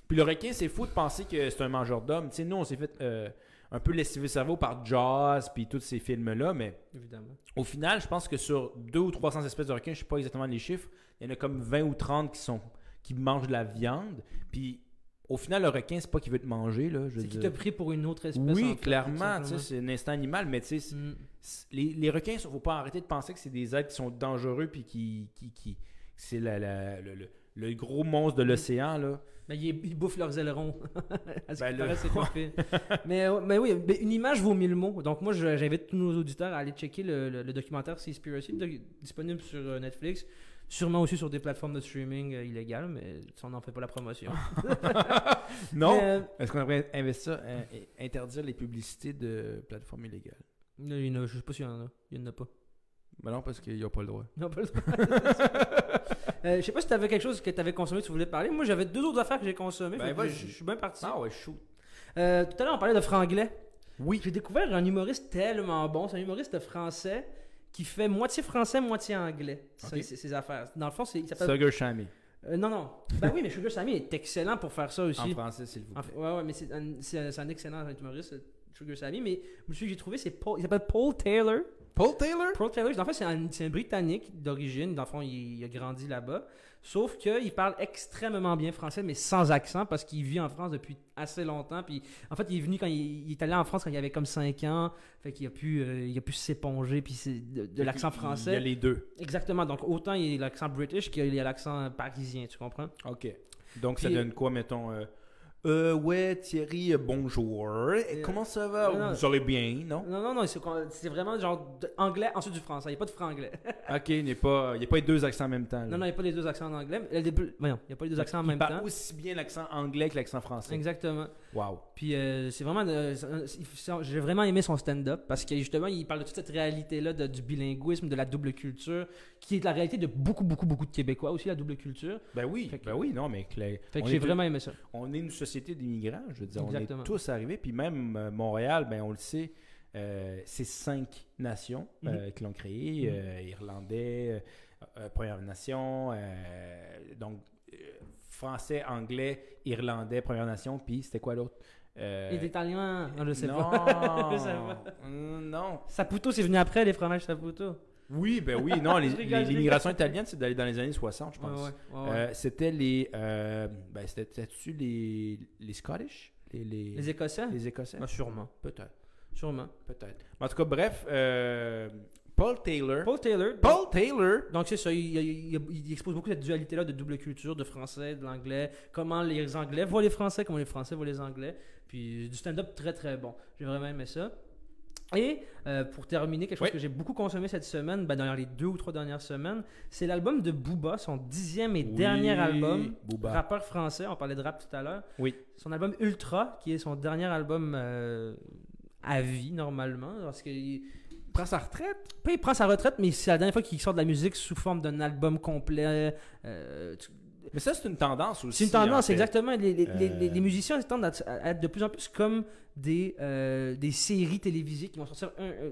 Puis le requin, c'est fou de penser que c'est un mangeur d'hommes. Tu sais, nous, on s'est fait euh, un peu lessiver le cerveau par Jaws, puis tous ces films-là, mais Évidemment. au final, je pense que sur 2 ou 300 espèces de requins, je sais pas exactement les chiffres, il y en a comme 20 ou 30 qui, sont, qui mangent de la viande. Puis au final, le requin, c'est pas qu'il veut te manger. Là, C'est qui dire. t'a pris pour une autre espèce. en Oui, fait, clairement, c'est un instinct animal, mais tu sais, Mm. les, les requins, il faut pas arrêter de penser que c'est des êtres qui sont dangereux puis qui, qui, qui c'est la- la- le, le- le gros monstre de l'océan là. Mais ils, ils bouffent leurs ailerons. Ben c'est mais, euh, mais oui, mais une image vaut mille mots. Donc moi, j'invite tous nos auditeurs à aller checker le, documentaire Seaspiracy, disponible sur euh, Netflix. Sûrement aussi sur des plateformes de streaming euh, illégales, mais ça, on n'en fait pas la promotion. Non. Euh, Est-ce qu'on devrait investir, euh, interdire les publicités de plateformes illégales? Il y en a- je sais pas s'il y en a. Il y en a pas. Ben non, parce qu'ils n'ont pas le droit. Non, pas le euh, Je sais pas si tu avais quelque chose que tu avais consommé, tu voulais parler. Moi, j'avais deux autres affaires que j'ai consommées. Ben, fait que vas-y. je je suis bien parti. Ah ouais, chou. Euh, tout à l'heure, on parlait de franglais. Oui. J'ai découvert un humoriste tellement bon. C'est un humoriste français qui fait moitié français, moitié anglais. Ça, Ok. c'est ses affaires. Dans le fond, c'est, il s'appelle. Sugar Shammy. Euh, non, non. Ben oui, mais Sugar Sammy est excellent pour faire ça aussi. En français, s'il vous En plaît. fait, ouais, ouais, mais c'est un, un excellent humoriste, Sugar Sammy. Mais celui que j'ai trouvé, c'est Paul. Il s'appelle Paul Taylor. Paul Taylor? Paul Taylor, en fait, c'est un, Britannique d'origine. Dans le fond, il, il a grandi là-bas. Sauf qu'il parle extrêmement bien français, mais sans accent, parce qu'il vit en France depuis assez longtemps. Puis, en fait, il est venu quand il, il est allé en France quand il avait comme 5 ans. Fait qu'il a pu, euh, il a pu s'éponger, puis de, de l'accent Il y a français. les deux. Exactement. Donc, autant il y a l'accent british qu'il y a l'accent parisien, tu comprends? OK. Donc, ça donne quoi, mettons euh, euh, ouais, Thierry, euh, bonjour. Et Euh, comment ça va? non, non. Vous allez bien, non? Non, non, non, c'est, vraiment genre anglais, ensuite du français. Il n'y a pas de franglais. OK, il n'y a, pas- il y a pas les deux accents en même temps. là. non, non, il n'y a pas les deux accents en anglais. Voyons, il n'y a pas les deux accents en Il même parle temps. aussi bien l'accent anglais que l'accent français. Exactement. Wow. Puis euh, c'est vraiment. euh, j'ai vraiment aimé son stand-up parce que justement, il parle de toute cette réalité-là du bilinguisme, de la double culture, qui est la réalité de beaucoup, beaucoup, beaucoup de Québécois aussi, la double culture. Ben oui, que- ben oui, non, mais Clay, Fait que j'ai vraiment aimé ça. on est une société d'immigrants, je veux dire, Exactement. on est tous arrivés, puis même euh, Montréal, ben on le sait, euh, c'est cinq nations euh, qui l'ont créé, Mhm. Irlandais, Première Nation, donc français, anglais, irlandais, Première Nation, puis c'était quoi l'autre? Euh, Les Italiens, non, je sais non, pas. Je sais pas. Mm, non. Saputo, c'est venu après les fromages Saputo. Oui, ben oui, non, l'immigration italienne, c'est d'aller dans les années 60, je pense. ouais, ouais, ouais. Euh, c'était les. Euh, ben, c'était- c'était-tu les, les Scottish? Les, les, les Écossais? les Écossais? Ah, Sûrement. Peut-être. Sûrement. Peut-être. En tout cas, bref, euh, Paul Taylor. Paul Taylor. Paul Taylor Donc c'est ça, il, il- il- il expose beaucoup cette dualité-là de double culture, de français, de l'anglais, comment les Anglais voient les Français, comment les Français voient les Anglais, puis du stand-up très très bon. J'ai vraiment aimé ça. Et euh, pour terminer, quelque chose Oui. que j'ai beaucoup consommé cette semaine, ben, dans les deux ou trois dernières semaines, c'est l'album de Booba, son dixième et Oui, dernier album, Booba. rappeur français, on parlait de rap tout à l'heure. Oui. Son album Ultra, qui est son dernier album euh, à vie normalement, parce qu'il prend sa retraite? puis il prend sa retraite, mais c'est la dernière fois qu'il sort de la musique sous forme d'un album complet. euh, tu- Mais ça, c'est une tendance aussi. c'est une tendance, en fait. exactement. Les, les- les- Euh. les- les musiciens tendent à, à être de plus en plus comme des, euh, des séries télévisées qui vont sortir un. euh,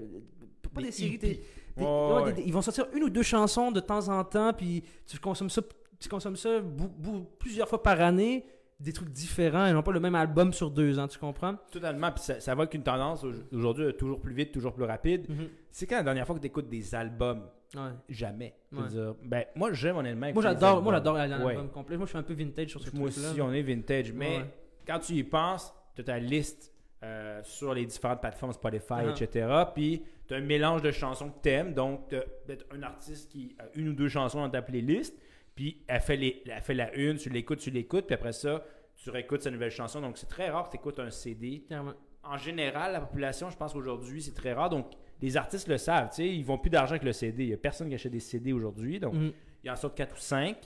pas des, Des séries des- non, ouais. des- Ils vont sortir une ou deux chansons de temps en temps, puis tu consommes ça, tu consommes ça bou- bou- plusieurs fois par année, des trucs différents, et non pas le même album sur deux ans, tu comprends? Totalement. Puis ça, ça va qu'une tendance au- aujourd'hui, euh, toujours plus vite, toujours plus rapide. Mhm. C'est quand la dernière fois que tu écoutes des albums? Ouais. Jamais. Ouais. dire, ben, moi, j'aime honnêtement. Moi j'adore, moi j'adore Ouais. l'album complet. Moi je suis un peu vintage sur ce Moi truc-là. aussi, on est vintage. Mais Ouais. quand tu y penses, tu as ta liste euh, sur les différentes plateformes Spotify, Uh-huh. etc. Puis tu as un mélange de chansons que tu aimes. Donc, tu peut-être un artiste qui a une ou deux chansons dans ta playlist. Puis elle fait, les, elle fait la une, tu l'écoutes, tu l'écoutes. Puis après ça, tu réécoutes sa nouvelle chanson. Donc, c'est très rare que tu écoutes un CD. Clairement. En général, la population, je pense qu'aujourd'hui, c'est très rare. Donc, les artistes le savent. tu sais, Ils vont plus d'argent avec le CD. Il n'y a personne qui achète des CD aujourd'hui. Donc, Mhm. il en sort 4 ou 5.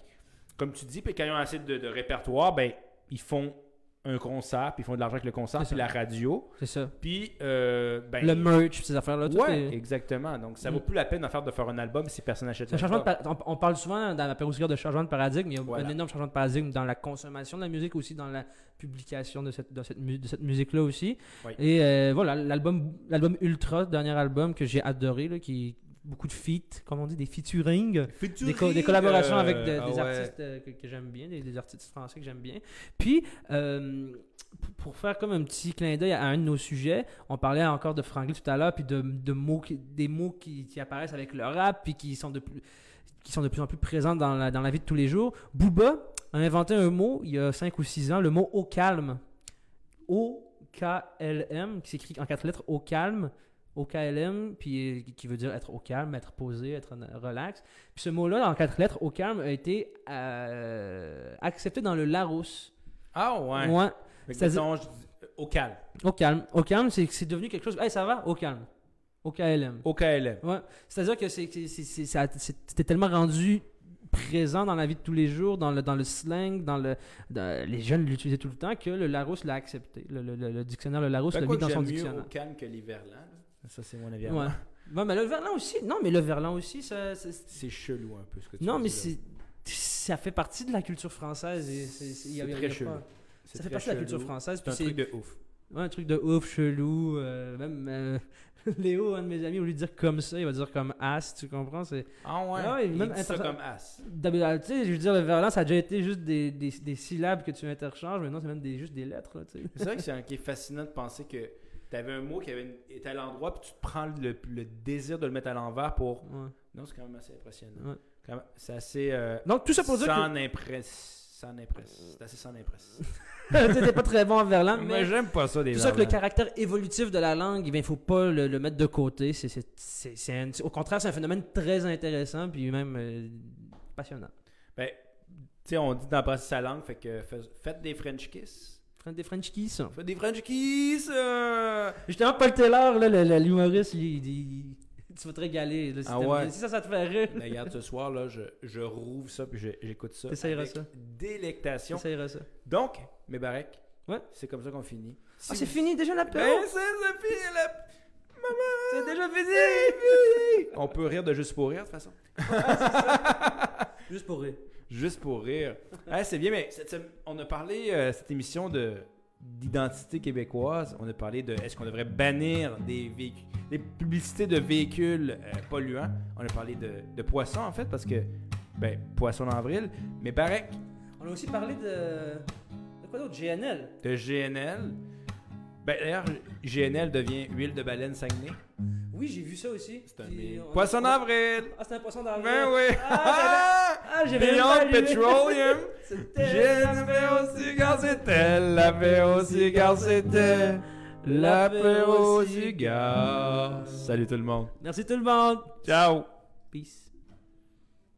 Comme tu dis, puis quand ils ont assez de, de répertoire, ben, ils font un concert, puis ils font de l'argent avec le concert, puis la radio. C'est ça. Puis, euh, ben, le merch, ces affaires-là. ouais, est- exactement. Donc, ça Mm. vaut plus la peine d'en faire de faire un album si personne n'achète changement par- on, parle souvent dans la période de changement de paradigme. Il y a Voilà. un énorme changement de paradigme dans la consommation de la musique, aussi dans la publication de cette, de cette, mu- de cette musique-là aussi. Oui. Et euh, voilà, l'album l'album Ultra, dernier album que j'ai adoré, là, qui beaucoup de feats, comme on dit, des featuring. Des, co- des collaborations euh, avec de- des ah ouais. artistes euh, que, que j'aime bien, des, des artistes français que j'aime bien. Puis, euh, pour- pour faire comme un petit clin d'œil à un de nos sujets, on parlait encore de franglais tout à l'heure, puis de, de mots qui- des mots qui, qui apparaissent avec le rap, puis qui sont de plus, qui sont de plus en plus présents dans la, dans la vie de tous les jours. Booba a inventé un mot il y a 5 ou 6 ans, le mot au calme. O-K-L-M, qui s'écrit en quatre lettres, au calme. O-K-L-M, puis euh, qui veut dire être au calme, être posé, être relax. Puis ce mot-là, en quatre lettres, au calme, a été euh, accepté dans le Larousse. Ah ouais. Ouais. C'est-à-dire- euh, au calme. Au calme. Au calme, c'est devenu quelque chose. Hey, ça va? Au calme. Au KLM. Au KLM. Ouais. C'est-à-dire que c'était tellement rendu présent dans la vie de tous les jours, dans le, dans le slang, dans le, dans- les jeunes l'utilisaient tout le temps, que le Larousse l'a accepté. Le, le- le- dictionnaire, le Larousse Ben, l'a mis dans son j'aime mieux dictionnaire. au calme que l'hiverlan. Ça, c'est mon avis. Ouais. Ouais, mais le verlan aussi. Non, mais le verlan aussi, ça, ça- C'est chelou un peu ce que tu non, mais c'est ça fait partie de la culture française. et c'est- très pas- chelou. Ça fait partie de la culture française. C'est un puis truc de ouf. Ouais, un truc de ouf, chelou. euh, même euh, Léo, un de mes amis, au lieu de dire comme ça, il va dire comme as, tu comprends? C'est... Ah ouais. Ah ouais, Il même dit ça comme as. D'habitude, Tu sais, je veux dire, le verlan, ça a déjà été juste des, des, des syllabes que tu interchanges. Maintenant, c'est même des, juste des lettres, là, tu sais. C'est vrai que c'est un qui est fascinant de penser que tu avais un mot qui avait une- était à l'endroit puis tu te prends le, le désir de le mettre à l'envers pour. Ouais. Non, c'est quand même assez impressionnant. Ouais. C'est assez. euh, Donc, tout ça pour dire que sans impresse. Sans impresse. C'est assez sans impresse. t'étais pas très bon en verlan, mais... j'aime pas ça des Tout ça que le verlans. caractère évolutif de la langue, il ne faut pas le, le mettre de côté. C'est, un- au contraire, c'est un phénomène très intéressant, puis même euh, passionnant. Ben, tu sais, on dit d'embrasser sa langue, fait que faites des French kiss. Des French kiss. Faites des French kiss. euh. Justement, Paul Taylor, l'humoriste, il, il- il- tu vas te régaler. là, si, Ah ouais. si ça, ça te fait rire, Ben, regarde, ce soir, là, je, je rouvre ça puis j'écoute ça. T'essayeras ça. Délectation. t'essayeras ça. Donc, mes barrecs, Ouais. c'est comme ça qu'on finit. Ah, c'est fini déjà la Ben, période? c'est c'est fini, la... Maman! C'est déjà fini! On peut rire de juste pour rire, de toute façon. Juste pour rire. Juste pour rire. Hein, c'est bien, mais cette on a parlé, euh, cette émission de d'identité québécoise, on a parlé de est-ce qu'on devrait bannir des véhicules, des publicités de véhicules euh, polluants? On a parlé de, de poissons, en fait, parce que, ben, poisson d'avril. Mais Barek, On a aussi parlé de. De quoi d'autre? GNL. de GNL. Ben, d'ailleurs, GNL devient huile de baleine Saguenay. Oui, j'ai vu ça aussi. C'est un Poisson on- d'avril! Ah, c'était un poisson d'avril. Ben oui! Ah, Ah, j'avais même Beyond. Petroleum! C'était J'ai l'apéro cigare, c'était l'apéro cigare, c'était l'apéro cigare. Salut tout le monde. Merci tout le monde. Ciao! Peace.